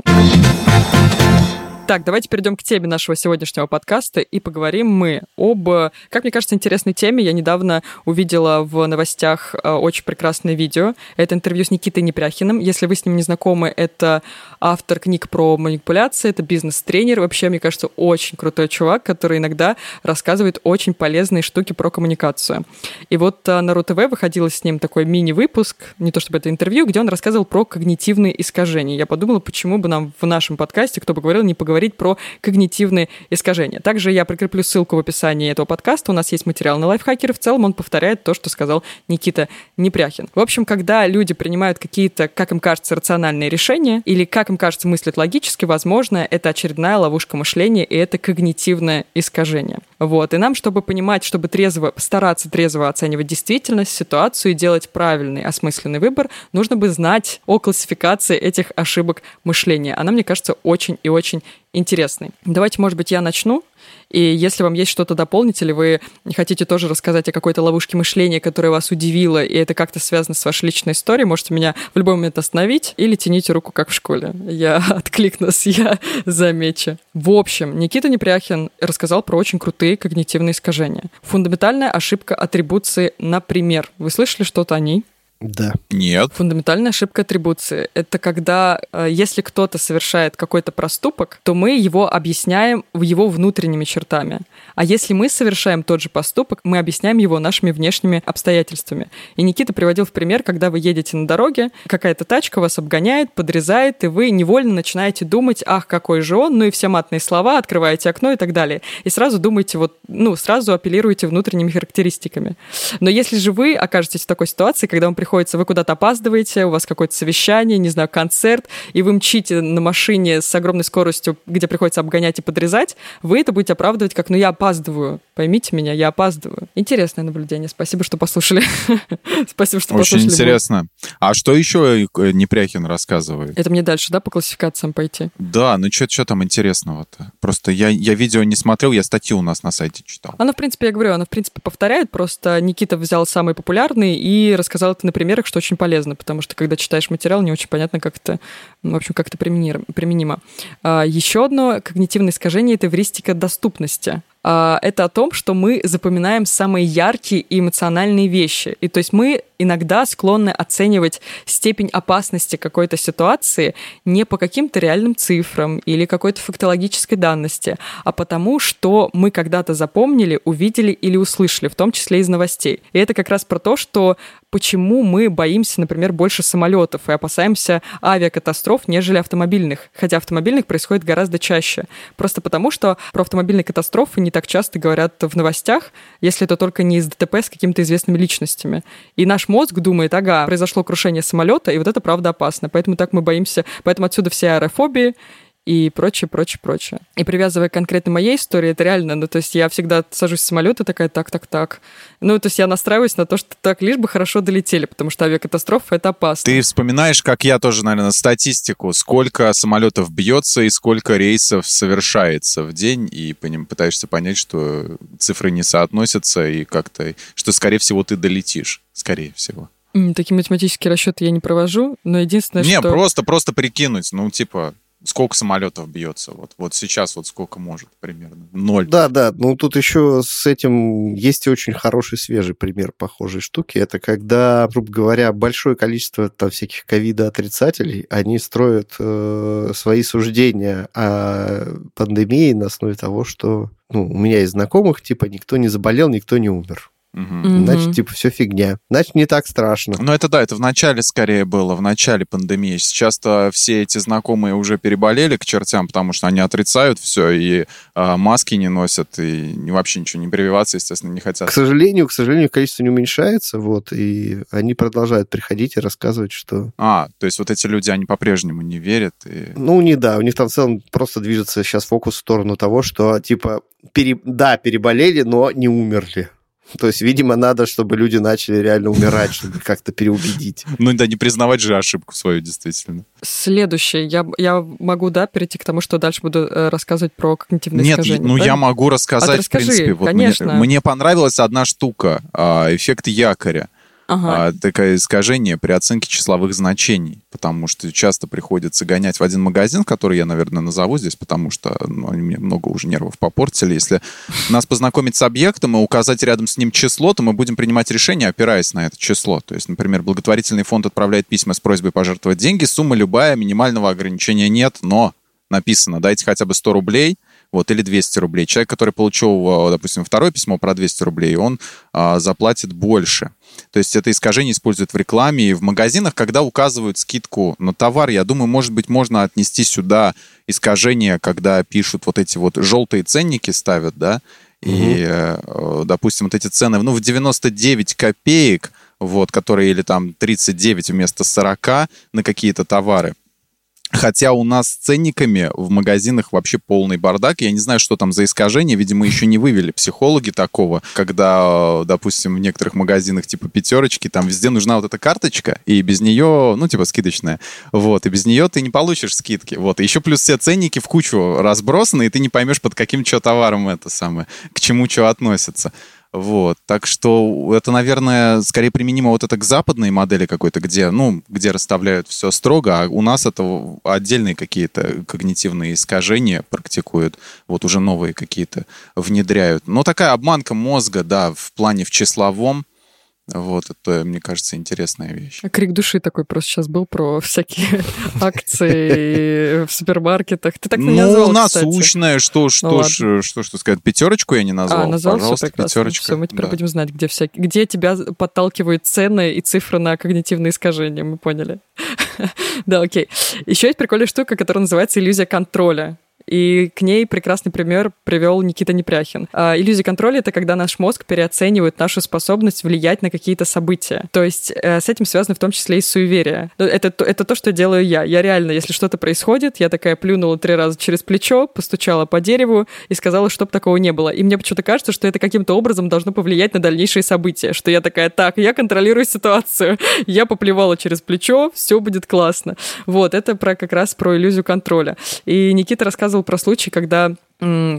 Так, давайте перейдем к теме нашего сегодняшнего подкаста и поговорим мы об, как мне кажется, интересной теме. Я недавно увидела в новостях э, очень прекрасное видео. Это интервью с Никитой Непряхиным. Если вы с ним не знакомы, это автор книг про манипуляции, это бизнес-тренер. Вообще, мне кажется, очень крутой чувак, который иногда рассказывает очень полезные штуки про коммуникацию. И вот э, на РУ-ТВ выходил с ним такой мини-выпуск, не то чтобы это интервью, где он рассказывал про когнитивные искажения. Я подумала, почему бы нам в нашем подкасте, кто бы говорил, не поговорить говорить про когнитивные искажения. Также я прикреплю ссылку в описании этого подкаста. У нас есть материал на лайфхакеры. В целом он повторяет то, что сказал Никита Непряхин. В общем, когда люди принимают какие-то, как им кажется, рациональные решения или, как им кажется, мыслят логически, возможно, это очередная ловушка мышления, и это когнитивное искажение. Вот. И нам, чтобы понимать, чтобы трезво, стараться трезво оценивать действительность, ситуацию и делать правильный, осмысленный выбор, нужно бы знать о классификации этих ошибок мышления. Она, мне кажется, очень и очень интересный. Давайте, может быть, я начну. И если вам есть что-то дополнить, или вы хотите тоже рассказать о какой-то ловушке мышления, которая вас удивила, и это как-то связано с вашей личной историей, можете меня в любой момент остановить или тяните руку, как в школе. Я [laughs] откликнусь, я замечу. В общем, Никита Непряхин рассказал про очень крутые когнитивные искажения. Фундаментальная ошибка атрибуции, например. Вы слышали что-то о ней? Да. Нет. Фундаментальная ошибка атрибуции — это когда, э, если кто-то совершает какой-то проступок, то мы его объясняем его внутренними чертами. А если мы совершаем тот же поступок, мы объясняем его нашими внешними обстоятельствами. И Никита приводил в пример, когда вы едете на дороге, какая-то тачка вас обгоняет, подрезает, и вы невольно начинаете думать, ах, какой же он, ну и все матные слова, открываете окно и так далее. И сразу думаете, вот, ну, сразу апеллируете внутренними характеристиками. Но если же вы окажетесь в такой ситуации, когда вам приходится приходится, вы куда-то опаздываете, у вас какое-то совещание, не знаю, концерт, и вы мчите на машине с огромной скоростью, где приходится обгонять и подрезать, вы это будете оправдывать как, ну, я опаздываю. Поймите меня, я опаздываю. Интересное наблюдение. Спасибо, что послушали. [laughs] Спасибо, что Очень послушали. Очень интересно. А что еще э, Непряхин рассказывает? Это мне дальше, да, по классификациям пойти? Да, ну что там интересного-то? Просто я, я видео не смотрел, я статью у нас на сайте читал. Она, в принципе, я говорю, она, в принципе, повторяет, просто Никита взял самый популярный и рассказал это на примерах, что очень полезно, потому что когда читаешь материал, не очень понятно, как это, в общем, как это применимо. А, еще одно когнитивное искажение — это эвристика доступности. А, это о том, что мы запоминаем самые яркие и эмоциональные вещи. И то есть мы иногда склонны оценивать степень опасности какой-то ситуации не по каким-то реальным цифрам или какой-то фактологической данности, а потому, что мы когда-то запомнили, увидели или услышали, в том числе из новостей. И это как раз про то, что почему мы боимся, например, больше самолетов и опасаемся авиакатастроф, нежели автомобильных. Хотя автомобильных происходит гораздо чаще. Просто потому, что про автомобильные катастрофы не так часто говорят в новостях, если это только не из ДТП с какими-то известными личностями. И наш мозг думает, ага, произошло крушение самолета, и вот это правда опасно. Поэтому так мы боимся. Поэтому отсюда все аэрофобии, и прочее, прочее, прочее. И привязывая конкретно моей истории, это реально, ну, то есть я всегда сажусь в самолет и такая, так, так, так. Ну, то есть я настраиваюсь на то, что так, лишь бы хорошо долетели, потому что авиакатастрофа — это опасно. Ты вспоминаешь, как я тоже, наверное, статистику, сколько самолетов бьется и сколько рейсов совершается в день, и по ним пытаешься понять, что цифры не соотносятся, и как-то, что, скорее всего, ты долетишь, скорее всего. Такие математические расчеты я не провожу, но единственное, не, что... Не, просто, просто прикинуть, ну, типа, сколько самолетов бьется? Вот, вот сейчас вот сколько может примерно? Ноль. Да, да. Ну, тут еще с этим есть очень хороший свежий пример похожей штуки. Это когда, грубо говоря, большое количество там всяких ковида-отрицателей, они строят э, свои суждения о пандемии на основе того, что ну, у меня есть знакомых, типа, никто не заболел, никто не умер. Угу. Значит, типа, все фигня. Значит, не так страшно. Ну, это да, это в начале скорее было, в начале пандемии. Сейчас-то все эти знакомые уже переболели к чертям, потому что они отрицают все и э, маски не носят, и вообще ничего не прививаться, естественно, не хотят. К сожалению, к сожалению, количество не уменьшается, вот, и они продолжают приходить и рассказывать, что... А, то есть вот эти люди, они по-прежнему не верят? И... Ну, не да, у них там в целом просто движется сейчас фокус в сторону того, что, типа, пере... да, переболели, но не умерли. [laughs] То есть, видимо, надо, чтобы люди начали реально умирать, чтобы как-то переубедить. Ну да, не признавать же ошибку свою, действительно. Следующее. Я, я могу, да, перейти к тому, что дальше буду э, рассказывать про когнитивные Нет, искажения. ну да? я могу рассказать, а расскажи, в принципе. Вот конечно. Мне, мне понравилась одна штука, а, эффект якоря. Ага. а, такое искажение при оценке числовых значений, потому что часто приходится гонять в один магазин, который я, наверное, назову здесь, потому что ну, они мне много уже нервов попортили. Если нас познакомить с объектом и указать рядом с ним число, то мы будем принимать решение, опираясь на это число. То есть, например, благотворительный фонд отправляет письма с просьбой пожертвовать деньги, сумма любая, минимального ограничения нет, но написано, дайте хотя бы 100 рублей, вот, или 200 рублей. Человек, который получил, допустим, второе письмо про 200 рублей, он а, заплатит больше. То есть это искажение используют в рекламе и в магазинах, когда указывают скидку на товар. Я думаю, может быть, можно отнести сюда искажение, когда пишут вот эти вот желтые ценники ставят, да, и, угу. допустим, вот эти цены, ну, в 99 копеек, вот, которые или там 39 вместо 40 на какие-то товары. Хотя у нас с ценниками в магазинах вообще полный бардак. Я не знаю, что там за искажение. Видимо, еще не вывели психологи такого, когда, допустим, в некоторых магазинах типа пятерочки, там везде нужна вот эта карточка, и без нее, ну, типа скидочная, вот, и без нее ты не получишь скидки. Вот, и еще плюс все ценники в кучу разбросаны, и ты не поймешь, под каким что товаром это самое, к чему что относится. Вот, так что это, наверное, скорее применимо вот это к западной модели какой-то, где, ну, где расставляют все строго, а у нас это отдельные какие-то когнитивные искажения практикуют, вот уже новые какие-то внедряют. Но такая обманка мозга, да, в плане в числовом, вот, это, мне кажется, интересная вещь. А крик души такой просто сейчас был про всякие [laughs] акции в супермаркетах. Ты так не назвал, Ну, насущное, что, что, что, что, что сказать, пятерочку я не назвал. А, назвал, Пожалуйста, пятерочка. Все, мы теперь будем знать, где, всякие, где тебя подталкивают цены и цифры на когнитивные искажения, мы поняли. [laughs] да, окей. Еще есть прикольная штука, которая называется иллюзия контроля. И к ней прекрасный пример привел Никита Непряхин. А, иллюзия контроля — это когда наш мозг переоценивает нашу способность влиять на какие-то события. То есть э, с этим связано в том числе и суеверие. Ну, Это, то- это то, что делаю я. Я реально, если что-то происходит, я такая плюнула три раза через плечо, постучала по дереву и сказала, чтобы такого не было. И мне почему-то кажется, что это каким-то образом должно повлиять на дальнейшие события. Что я такая, так, я контролирую ситуацию. [laughs] Я поплевала через плечо, все будет классно. Вот, это про, как раз про иллюзию контроля. И Никита рассказывал про случай, когда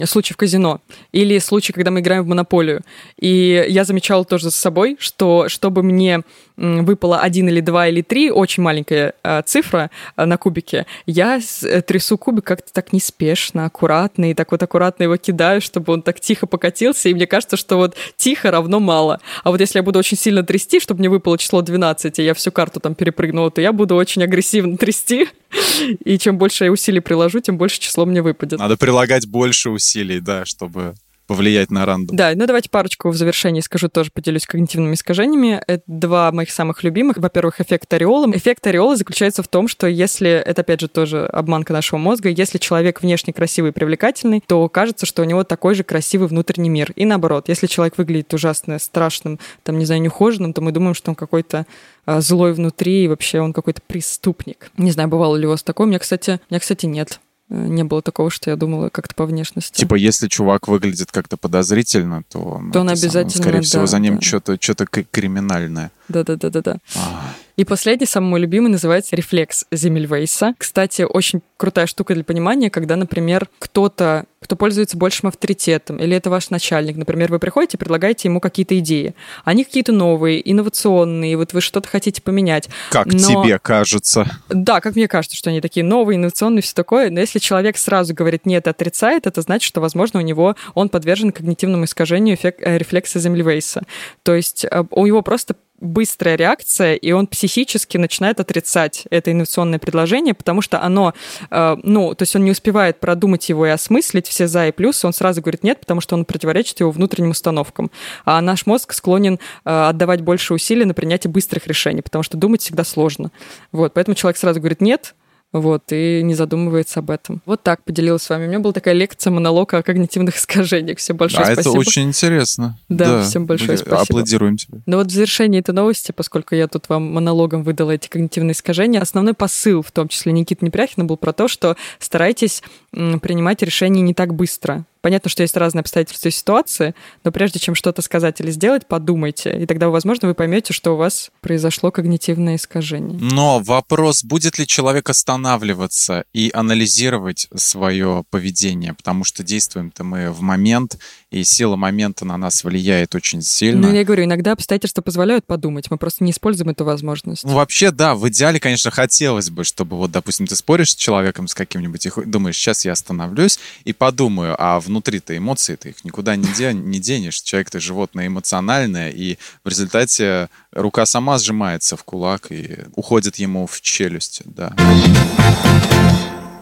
случай в казино или случай, когда мы играем в монополию. И я замечала тоже за собой, что чтобы мне выпало один или два или три, очень маленькая а, цифра а, на кубике, я э, трясу кубик как-то так неспешно, аккуратно, и так вот аккуратно его кидаю, чтобы он так тихо покатился, и мне кажется, что вот тихо равно мало. А вот если я буду очень сильно трясти, чтобы мне выпало число 12, и я всю карту там перепрыгнула, то я буду очень агрессивно трясти, [laughs] и чем больше я усилий приложу, тем больше число мне выпадет. Надо прилагать больше усилий, да, чтобы повлиять на рандом. Да, ну давайте парочку в завершении скажу, тоже поделюсь когнитивными искажениями. Это два моих самых любимых. Во-первых, эффект ореола. Эффект ореола заключается в том, что если, это опять же тоже обманка нашего мозга, если человек внешне красивый и привлекательный, то кажется, что у него такой же красивый внутренний мир. И наоборот, если человек выглядит ужасно страшным, там, не знаю, неухоженным, то мы думаем, что он какой-то а, злой внутри и вообще он какой-то преступник. Не знаю, бывало ли у вас такое. У меня, кстати, у меня, кстати, нет. Э, Не было такого, что я думала как-то по внешности. Типа, если чувак выглядит как-то подозрительно, то, ну, То он это самое, обязательно, скорее всего, да, за ним да. что-то что криминальное. Да-да-да-да-да. А, И последний, самый мой любимый, называется рефлекс Земельвейса. Кстати, очень крутая штука для понимания, когда, например, кто-то, кто пользуется большим авторитетом, или это ваш начальник, например, вы приходите и предлагаете ему какие-то идеи. Они какие-то новые, инновационные, вот вы что-то хотите поменять. Как Но- тебе кажется? Да, как мне кажется, что они такие новые, инновационные, все такое. Но если человек сразу говорит нет, и отрицает, это значит, что, возможно, у него он подвержен когнитивному искажению эффек- э, рефлекса Землевейса. То есть э, у него просто быстрая реакция, и он психически начинает отрицать это инновационное предложение, потому что оно, э, ну, то есть он не успевает продумать его и осмыслить все за и плюсы, он сразу говорит нет, потому что он противоречит его внутренним установкам. А наш мозг склонен э, отдавать больше усилий на принятие быстрых решений, потому что думать всегда сложно. Вот, поэтому человек сразу говорит нет, вот, и не задумывается об этом. Вот так поделилась с вами. У меня была такая лекция, монолог о когнитивных искажениях. Всем большое а спасибо. это очень интересно. Да, да. всем большое спасибо. Аплодируем тебе. Ну вот в завершении этой новости, поскольку я тут вам монологом выдала эти когнитивные искажения, основной посыл, в том числе Никиты Непряхина, был про то, что старайтесь принимать решения не так быстро. Понятно, что есть разные обстоятельства и ситуации, но прежде чем что-то сказать или сделать, подумайте. И тогда, возможно, вы поймете, что у вас произошло когнитивное искажение. Но вопрос, будет ли человек останавливаться и анализировать свое поведение, потому что действуем-то мы в момент, и сила момента на нас влияет очень сильно. Ну, я говорю, иногда обстоятельства позволяют подумать, мы просто не используем эту возможность. Ну, вообще, да, в идеале, конечно, хотелось бы, чтобы вот, допустим, ты споришь с человеком, с каким-нибудь, и думаешь, сейчас я остановлюсь и подумаю, а в внутри-то эмоции, ты их никуда не, де, не денешь. Человек ты животное эмоциональное, и в результате рука сама сжимается в кулак и уходит ему в челюсть, да.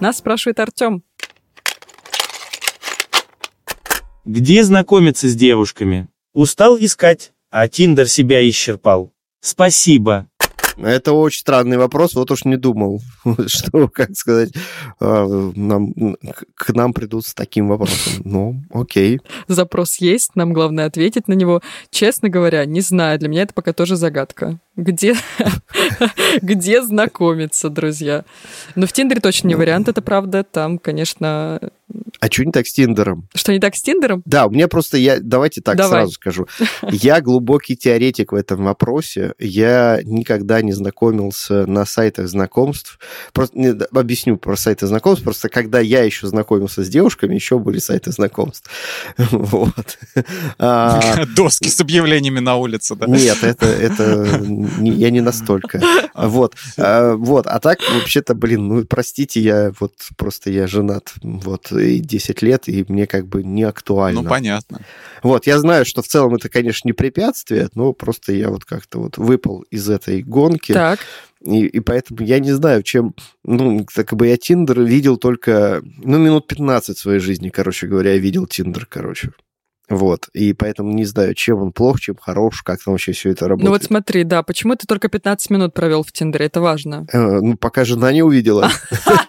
Нас спрашивает Артем. Где знакомиться с девушками? Устал искать, а Тиндер себя исчерпал. Спасибо. Это очень странный вопрос, вот уж не думал, [laughs] что, как сказать, а, нам, к нам придут с таким вопросом. Ну, окей. Запрос есть, нам главное ответить на него. Честно говоря, не знаю, для меня это пока тоже загадка. Где, [laughs] где знакомиться, друзья? Но в Тиндере точно не вариант, это правда. Там, конечно, а что не так с Тиндером? Что не так с Тиндером? Да, у меня просто я... Давайте так Давай. сразу скажу. Я глубокий теоретик в этом вопросе. Я никогда не знакомился на сайтах знакомств. Просто не, объясню про сайты знакомств. Просто когда я еще знакомился с девушками, еще были сайты знакомств. [laughs] Вот. А, [laughs] Доски с объявлениями на улице, да? Нет, это, это я не настолько. Вот. А, вот. А так, вообще-то, блин, ну, простите, я вот просто я женат. Вот и 10 лет, и мне как бы не актуально. Ну, понятно. Вот, я знаю, что в целом это, конечно, не препятствие, но просто я вот как-то вот выпал из этой гонки. Так. И, и поэтому я не знаю, чем... Ну, так бы я Тиндер видел только... Ну, минут 15 в своей жизни, короче говоря, я видел Тиндер, короче. Вот, и поэтому не знаю, чем он плох, чем хорош, как там вообще все это работает. Ну вот смотри, да, почему ты только 15 минут провел в Тиндере, это важно. Э, ну, пока жена не увидела. [laughs]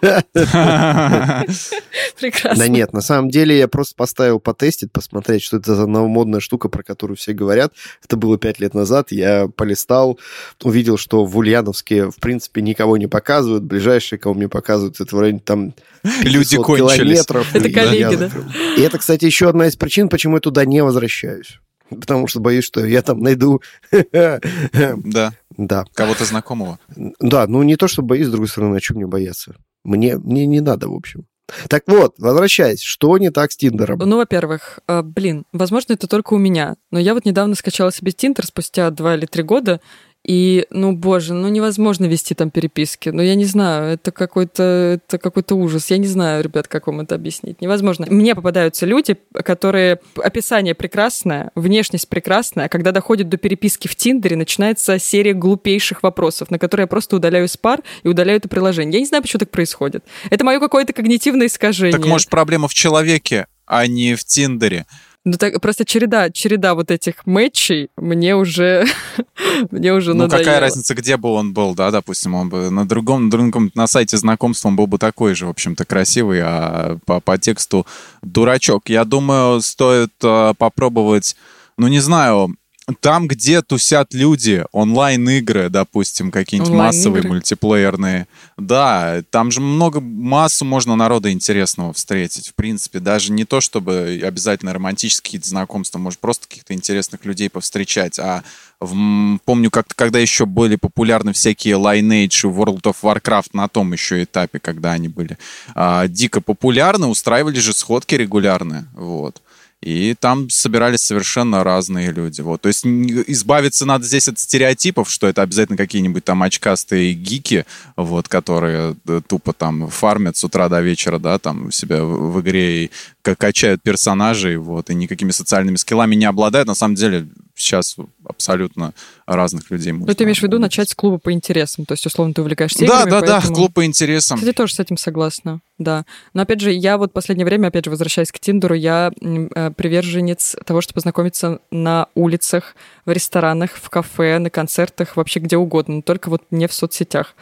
Прекрасно. Да нет, на самом деле я просто поставил потестить, посмотреть, что это за новомодная штука, про которую все говорят. Это было пять лет назад, я полистал, увидел, что в Ульяновске, в принципе, никого не показывают, ближайшие, кого мне показывают, это в районе там Люди кончились. километров. Это коллеги, да? И это, кстати, еще одна из причин, почему я туда не возвращаюсь. [laughs] Потому что боюсь, что я там найду... [laughs] Да. Да. Кого-то знакомого. Да, ну не то, что боюсь, с другой стороны, о чем мне бояться. Мне, мне не надо, в общем. Так вот, возвращаясь, что не так с Тиндером? Ну, во-первых, э, блин, возможно, это только у меня, но я вот недавно скачала себе Тиндер спустя два или три года, и, ну, боже, ну невозможно вести там переписки. Ну, я не знаю, это какой-то это какой-то ужас. Я не знаю, ребят, как вам это объяснить. Невозможно. Мне попадаются люди, которые... Описание прекрасное, внешность прекрасная, а когда доходит до переписки в Тиндере, начинается серия глупейших вопросов, на которые я просто удаляю с пар и удаляю это приложение. Я не знаю, почему так происходит. Это мое какое-то когнитивное искажение. Так, может, проблема в человеке, а не в Тиндере. Ну так просто череда, череда вот этих матчей мне уже, [laughs] мне уже ну, надоело. какая разница, где бы он был, да, допустим, он бы на другом, на другом, на сайте знакомства он был бы такой же, в общем-то, красивый, а по, по тексту дурачок. Я думаю, стоит э, попробовать, ну, не знаю, там, где тусят люди, онлайн-игры, допустим, какие-нибудь массовые мультиплеерные. Да, там же много, массу можно народа интересного встретить, в принципе. Даже не то, чтобы обязательно романтические какие-то знакомства, может, просто каких-то интересных людей повстречать. А в, помню, как когда еще были популярны всякие Lineage и World of Warcraft на том еще этапе, когда они были а, дико популярны, устраивали же сходки регулярные, вот. И там собирались совершенно разные люди. Вот. То есть избавиться надо здесь от стереотипов, что это обязательно какие-нибудь там очкастые гики, вот, которые э, тупо там фармят с утра до вечера, да, там себя в игре и качают персонажей, вот, и никакими социальными скиллами не обладают. На самом деле сейчас абсолютно разных людей можно. Ну, ты имеешь в виду начать с клуба по интересам, то есть, условно, ты увлекаешься Да, играми, да, да, поэтому- клуб по интересам. Кстати, тоже с этим согласна, да. Но опять же, я вот в последнее время, опять же, возвращаясь к Тиндеру, я э, приверженец того, чтобы знакомиться на улицах, в ресторанах, в кафе, на концертах, вообще где угодно, но только вот не в соцсетях.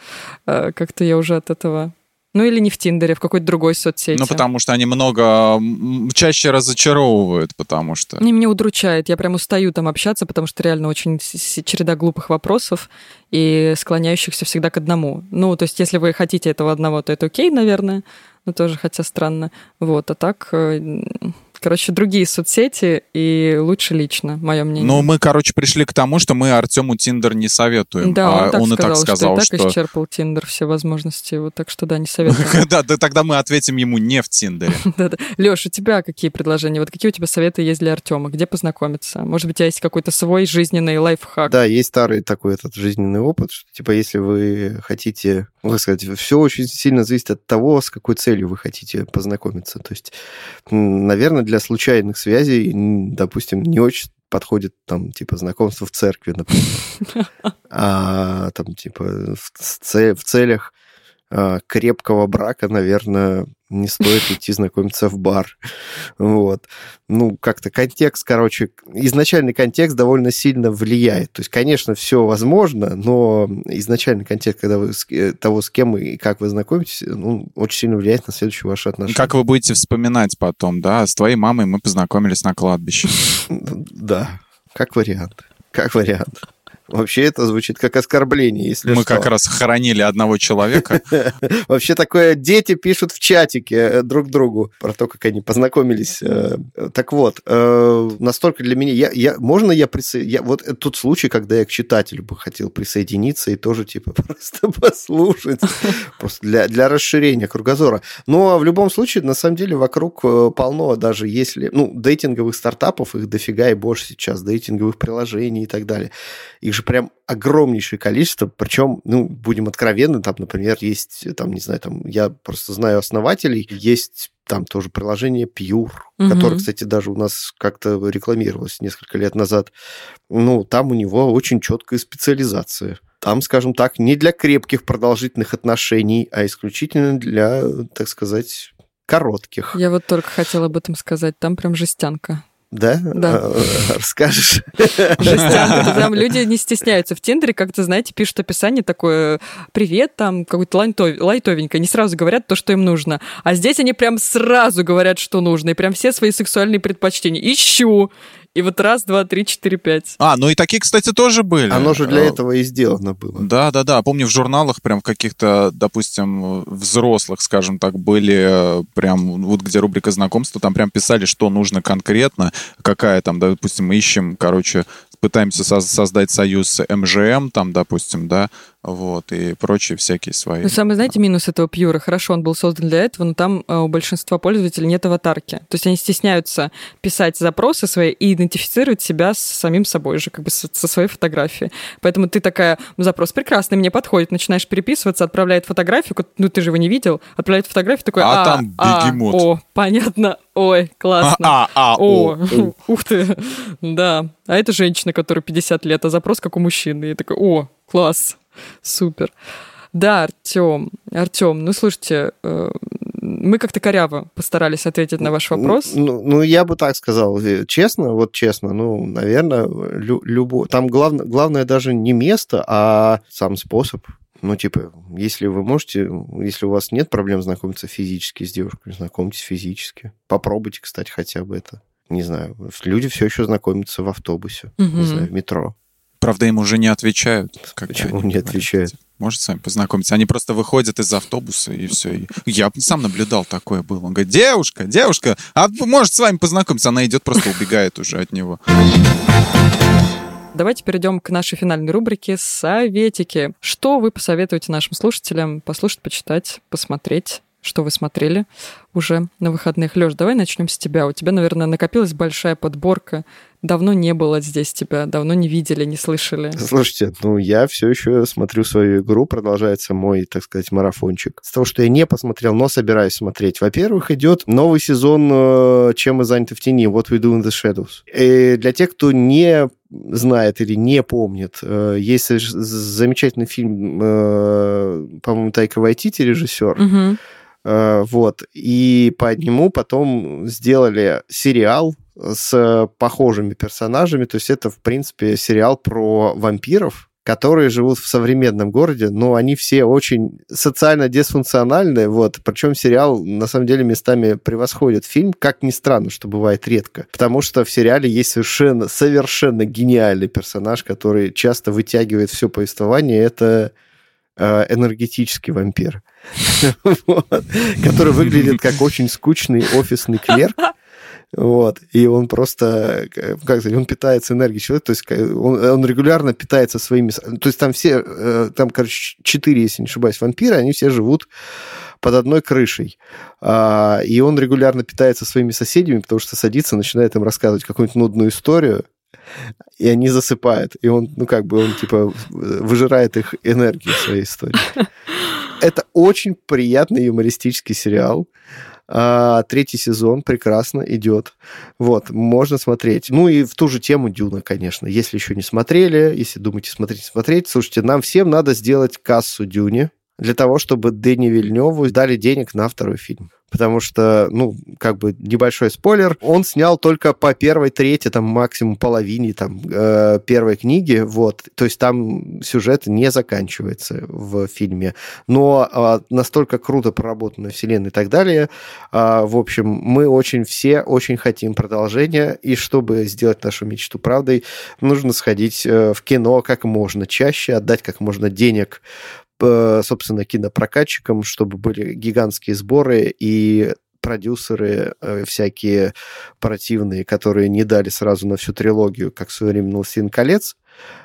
Э, Как-то я уже от этого... Ну или не в Тиндере, в какой-то другой соцсети. Ну, потому что они много, чаще разочаровывают, потому что... Не, меня удручает. Я прям устаю там общаться, потому что реально очень череда глупых вопросов и склоняющихся всегда к одному. Ну, то есть, если вы хотите этого одного, то это окей, наверное. Но тоже, хотя странно. Вот, а так, э, короче, другие соцсети и лучше лично, мое мнение. Ну, мы, короче, пришли к тому, что мы Артему Тиндер не советуем. да, он, а так он и сказал, так сказал, что, что... и так исчерпал Тиндер все возможности. Вот так что да, не советую. [laughs] Да, да, тогда мы ответим ему не в Тиндере. [laughs] Леш, у тебя какие предложения? Вот какие у тебя советы есть для Артема? Где познакомиться? Может быть, у тебя есть какой-то свой жизненный лайфхак? Да, есть старый такой этот жизненный опыт, что, типа, если вы хотите, как сказать, все очень сильно зависит от того, с какой целью вы хотите познакомиться. То есть, наверное, для случайных связей, допустим, не очень подходит там, типа, знакомство в церкви, например. [laughs] А там, типа, в, целях крепкого брака, наверное, не стоит идти знакомиться в бар. Вот. Ну, как-то контекст, короче, изначальный контекст довольно сильно влияет. То есть, конечно, все возможно, но изначальный контекст когда вы, э, того, с кем и как вы знакомитесь, ну, очень сильно влияет на следующие ваши отношения. Как вы будете вспоминать потом, да? С твоей мамой мы познакомились на кладбище. Да, как вариант. Как вариант. Вообще это звучит как оскорбление, если Мы что. как раз хоронили одного человека. [laughs] Вообще такое дети пишут в чатике э, друг другу про то, как они познакомились. Э, Так вот, э, настолько для меня... Я, я, можно я, присо... я Вот тот случай, когда я к читателю бы хотел присоединиться и тоже, типа, [laughs] просто послушать. Просто для, для расширения кругозора. Но в любом случае, на самом деле, вокруг полно, даже если... Ну, дейтинговых стартапов, их дофига и больше сейчас, дейтинговых приложений и так далее. Их же прям огромнейшее количество, причем, ну, будем откровенны, там, например, есть, там, не знаю, там, я просто знаю основателей, есть там тоже приложение Pure, Мгм. которое, кстати, даже у нас как-то рекламировалось несколько лет назад. Ну, там у него очень четкая специализация. Там, скажем так, не для крепких продолжительных отношений, а исключительно для, так сказать, коротких. Я вот только хотела об этом сказать. Там прям жестянка. Да? Да. А, Расскажешь? [laughs] Жестянка. Это Прям [laughs] люди не стесняются. В Тиндере как-то, знаете, пишут описание такое «Привет», там, какое-то лайтов- лайтовенькое. Не сразу говорят то, что им нужно. А здесь они прям сразу говорят, что нужно. И прям все свои сексуальные предпочтения. Ищу. И вот раз, два, три, четыре, пять. А, ну и такие, кстати, тоже были. Оно же для Э, этого и сделано было. Да, да, да. Помню, в журналах прям в каких-то, допустим, взрослых, скажем так, были э, прям вот где рубрика знакомства, там прям писали, что нужно конкретно, какая там, допустим, мы ищем, короче, пытаемся соз- создать союз с МЖМ, там, допустим, да, вот, и прочие всякие свои. Ну, самый, знаете, минус этого пьюра. Хорошо, он был создан для этого, но там э, у большинства пользователей нет аватарки. То есть они стесняются писать запросы свои и идентифицировать себя с самим собой же, как бы со, своей фотографией. Поэтому ты такая, ну, запрос прекрасный, мне подходит, начинаешь переписываться, отправляет фотографию, ну, ты же его не видел, отправляет фотографию, такой, А а, там а, бегемот». о, понятно, ой, классно. А, а, О, о. [laughs] ух ты, [laughs] да. А это женщина, которая 50 лет, а запрос как у мужчины. И такой, о, класс, [laughs] супер. Да, Артем, Артем, ну слушайте, э, мы как-то коряво постарались ответить на ваш вопрос. Ну, ну, я бы так сказал, э, честно, вот честно, ну, наверное, лю- любо... там главное, главное даже не место, а сам способ. Ну, типа, если вы можете, если у вас нет проблем знакомиться физически с девушкой, знакомьтесь физически. Попробуйте, кстати, хотя бы это. Не знаю, люди все еще знакомятся в автобусе, не Мгм. знаю, в метро. Правда, им уже не отвечают. Почему не отвечают? Может, с вами познакомиться. Они просто выходят из автобуса, и все. Я сам наблюдал такое было. Он говорит, девушка, девушка, а может с вами познакомиться? Она идет, просто убегает уже от него. Давайте перейдем к нашей финальной рубрике «Советики». Что вы посоветуете нашим слушателям послушать, почитать, посмотреть? Что вы смотрели уже на выходных? Лёш, давай начнем с тебя. У тебя, наверное, накопилась большая подборка Давно не было здесь тебя, давно не видели, не слышали. Слушайте, ну я все еще смотрю свою игру, продолжается мой, так сказать, марафончик. С того, что я не посмотрел, но собираюсь смотреть. Во-первых, идет новый сезон э, «Чем мы заняты в тени», What We Do in the Shadows. И для тех, кто не знает или не помнит, э, есть замечательный фильм, э, по-моему, Тайка Вайтити, режиссер. Э, Вот. И по нему потом сделали сериал с похожими персонажами. То есть это, в принципе, сериал про вампиров, которые живут в современном городе, но они все очень социально дисфункциональные, вот, причем сериал на самом деле местами превосходит фильм, как ни странно, что бывает редко, потому что в сериале есть совершенно, совершенно гениальный персонаж, который часто вытягивает все повествование, это э, энергетический вампир, [laughs] который выглядит как очень скучный офисный клерк, вот, и он просто, э, как сказать, он питается энергией человека, то есть э, он, он регулярно питается своими... То есть там все, э, там, короче, четыре, если не ошибаюсь, вампиры, они все живут под одной крышей. А, и он регулярно питается своими соседями, потому что садится, начинает им рассказывать какую-нибудь нудную историю, и они засыпают. И он, ну, как бы, он, типа, выжирает их энергию своей истории. [laughs] Это очень приятный юмористический сериал. А, третий сезон прекрасно идет. Вот, можно смотреть. Ну и в ту же тему Дюна, конечно. Если еще не смотрели, если думаете смотреть, смотреть, слушайте, нам всем надо сделать кассу Дюне для того, чтобы Дэни Вильневу дали денег на второй фильм. Потому что, ну, как бы небольшой спойлер, он снял только по первой трети, там, максимум половине, там, э, первой книги, вот. То есть там сюжет не заканчивается в фильме. Но э, настолько круто проработанная вселенная и так далее. Э, в общем, мы очень все очень хотим продолжения, и чтобы сделать нашу мечту правдой, нужно сходить э, в кино как можно чаще, отдать как можно денег собственно, кинопрокатчикам, чтобы были гигантские сборы и продюсеры э, всякие противные, которые не дали сразу на всю трилогию, как в свое время «Властелин колец»,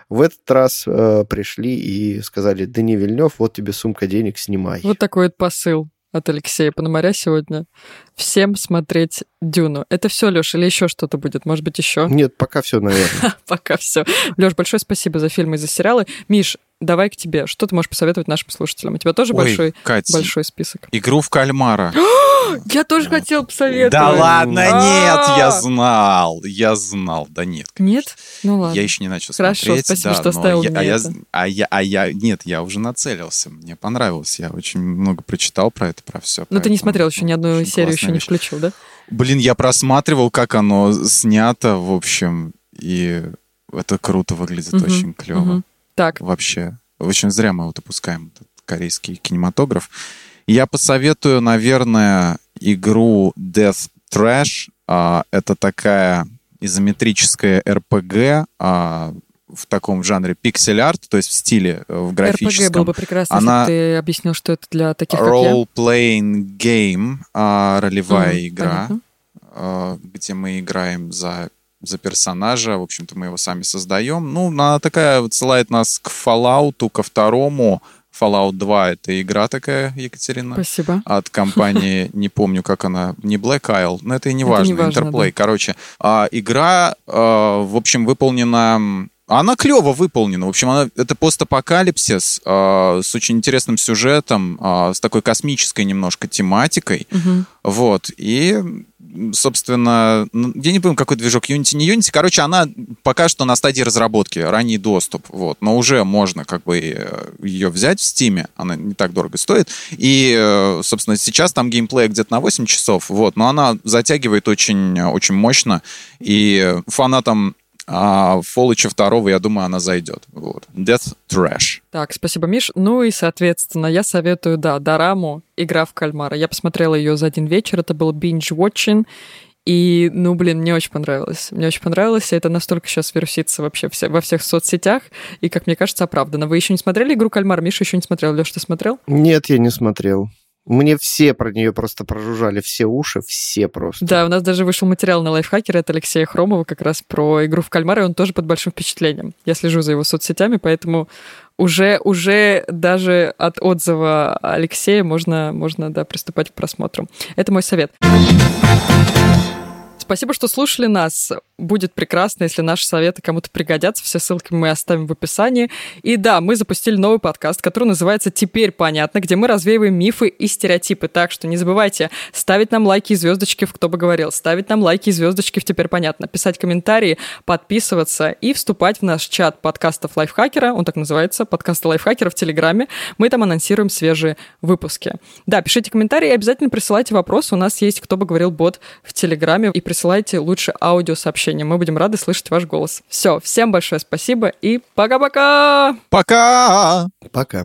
в этот раз э, пришли и сказали, да не Вильнев, вот тебе сумка денег, снимай. Вот такой вот посыл от Алексея Пономаря сегодня. Всем смотреть Дюну. Это все, Леш, или еще что-то будет? Может быть, еще? Нет, пока все, наверное. [laughs] Пока все. Леш, большое спасибо за фильмы и за сериалы. Миш, давай к тебе. Что ты можешь посоветовать нашим слушателям? У тебя тоже Ой, большой, Кать, большой список? игру в кальмара. [gasps] Я тоже хотел посоветовать. Да ладно, А. нет, я знал, я знал, да нет. Нет? Ну ладно. Я еще не начал Хорошо, смотреть. спасибо, да, что оставил я, мне а, я, это. а я, а я, нет, я уже нацелился, мне понравилось, я очень много прочитал про это, про все. Но ты не смотрел еще ни одну серию, еще не включил, да? Блин, я просматривал, как оно снято, в общем, и это круто выглядит, очень клево. Так, Вообще, очень зря мы вот опускаем этот корейский кинематограф. Я посоветую, наверное, игру Death Trash. А, Это такая изометрическая РПГ а, в таком жанре пиксель-арт, то есть в стиле, э, в графическом. было бы прекрасно, Она- если бы ты объяснил, что это для таких, как я. Role-playing game, а, ролевая Мгм, игра, понятно. а, где мы играем за, за персонажа. В общем-то, мы его сами создаем. Ну, она такая отсылает нас к Fallout, ко второму. Fallout 2 — это игра такая, Екатерина, Спасибо. от компании, [laughs] не помню, как она, не Black Isle, но это и не Это важно, Interplay. да. Короче, а, игра, а, в общем, выполнена... Она клево выполнена. В общем, она, это постапокалипсис а, с очень интересным сюжетом, а, с такой космической немножко тематикой. Мгм. Вот. И, собственно, ну, я не помню, какой движок, Unity, не Unity. Короче, она пока что на стадии разработки, ранний доступ. Вот. Но уже можно как бы э, ее взять в Steam. Она не так дорого стоит. И, э, собственно, сейчас там геймплей где-то на 8 часов. Вот. Но она затягивает очень, очень мощно. И фанатам а Фолыча второго, я думаю, она зайдет. Вот. Death Trash. Так, спасибо, Миш. Ну и, соответственно, я советую, да, Дораму «Игра в кальмара». Я посмотрела ее за один вечер, это был binge-watching, и, ну, блин, мне очень понравилось. Мне очень понравилось, и это настолько сейчас вирусится вообще все, во всех соцсетях, и, как мне кажется, оправданно. Вы еще не смотрели «Игру кальмара»? Миша еще не смотрел. Леш, ты смотрел? Нет, я не смотрел. Мне все про нее просто прожужжали, все уши, все просто. Да, у нас даже вышел материал на лайфхакере от Алексея Хромова как раз про игру в кальмара, и он тоже под большим впечатлением. Я слежу за его соцсетями, поэтому уже, уже даже от отзыва Алексея можно, можно да, приступать к просмотру. Это мой совет. Спасибо, что слушали нас. Будет прекрасно, если наши советы кому-то пригодятся. Все ссылки мы оставим в описании. И да, мы запустили новый подкаст, который называется «Теперь понятно», где мы развеиваем мифы и стереотипы. Так что не забывайте ставить нам лайки и звездочки в «Кто бы говорил», ставить нам лайки и звездочки в «Теперь понятно», писать комментарии, подписываться и вступать в наш чат подкастов Лайфхакера. Он так называется, подкасты Лайфхакера в Телеграме. Мы там анонсируем свежие выпуски. Да, пишите комментарии и обязательно присылайте вопросы. У нас есть «Кто бы говорил» бот в Телеграме. И присылайте лучше аудиосообщения сообщения. Мы будем рады слышать ваш голос. Все, всем большое спасибо и пока-пока! Пока! Пока.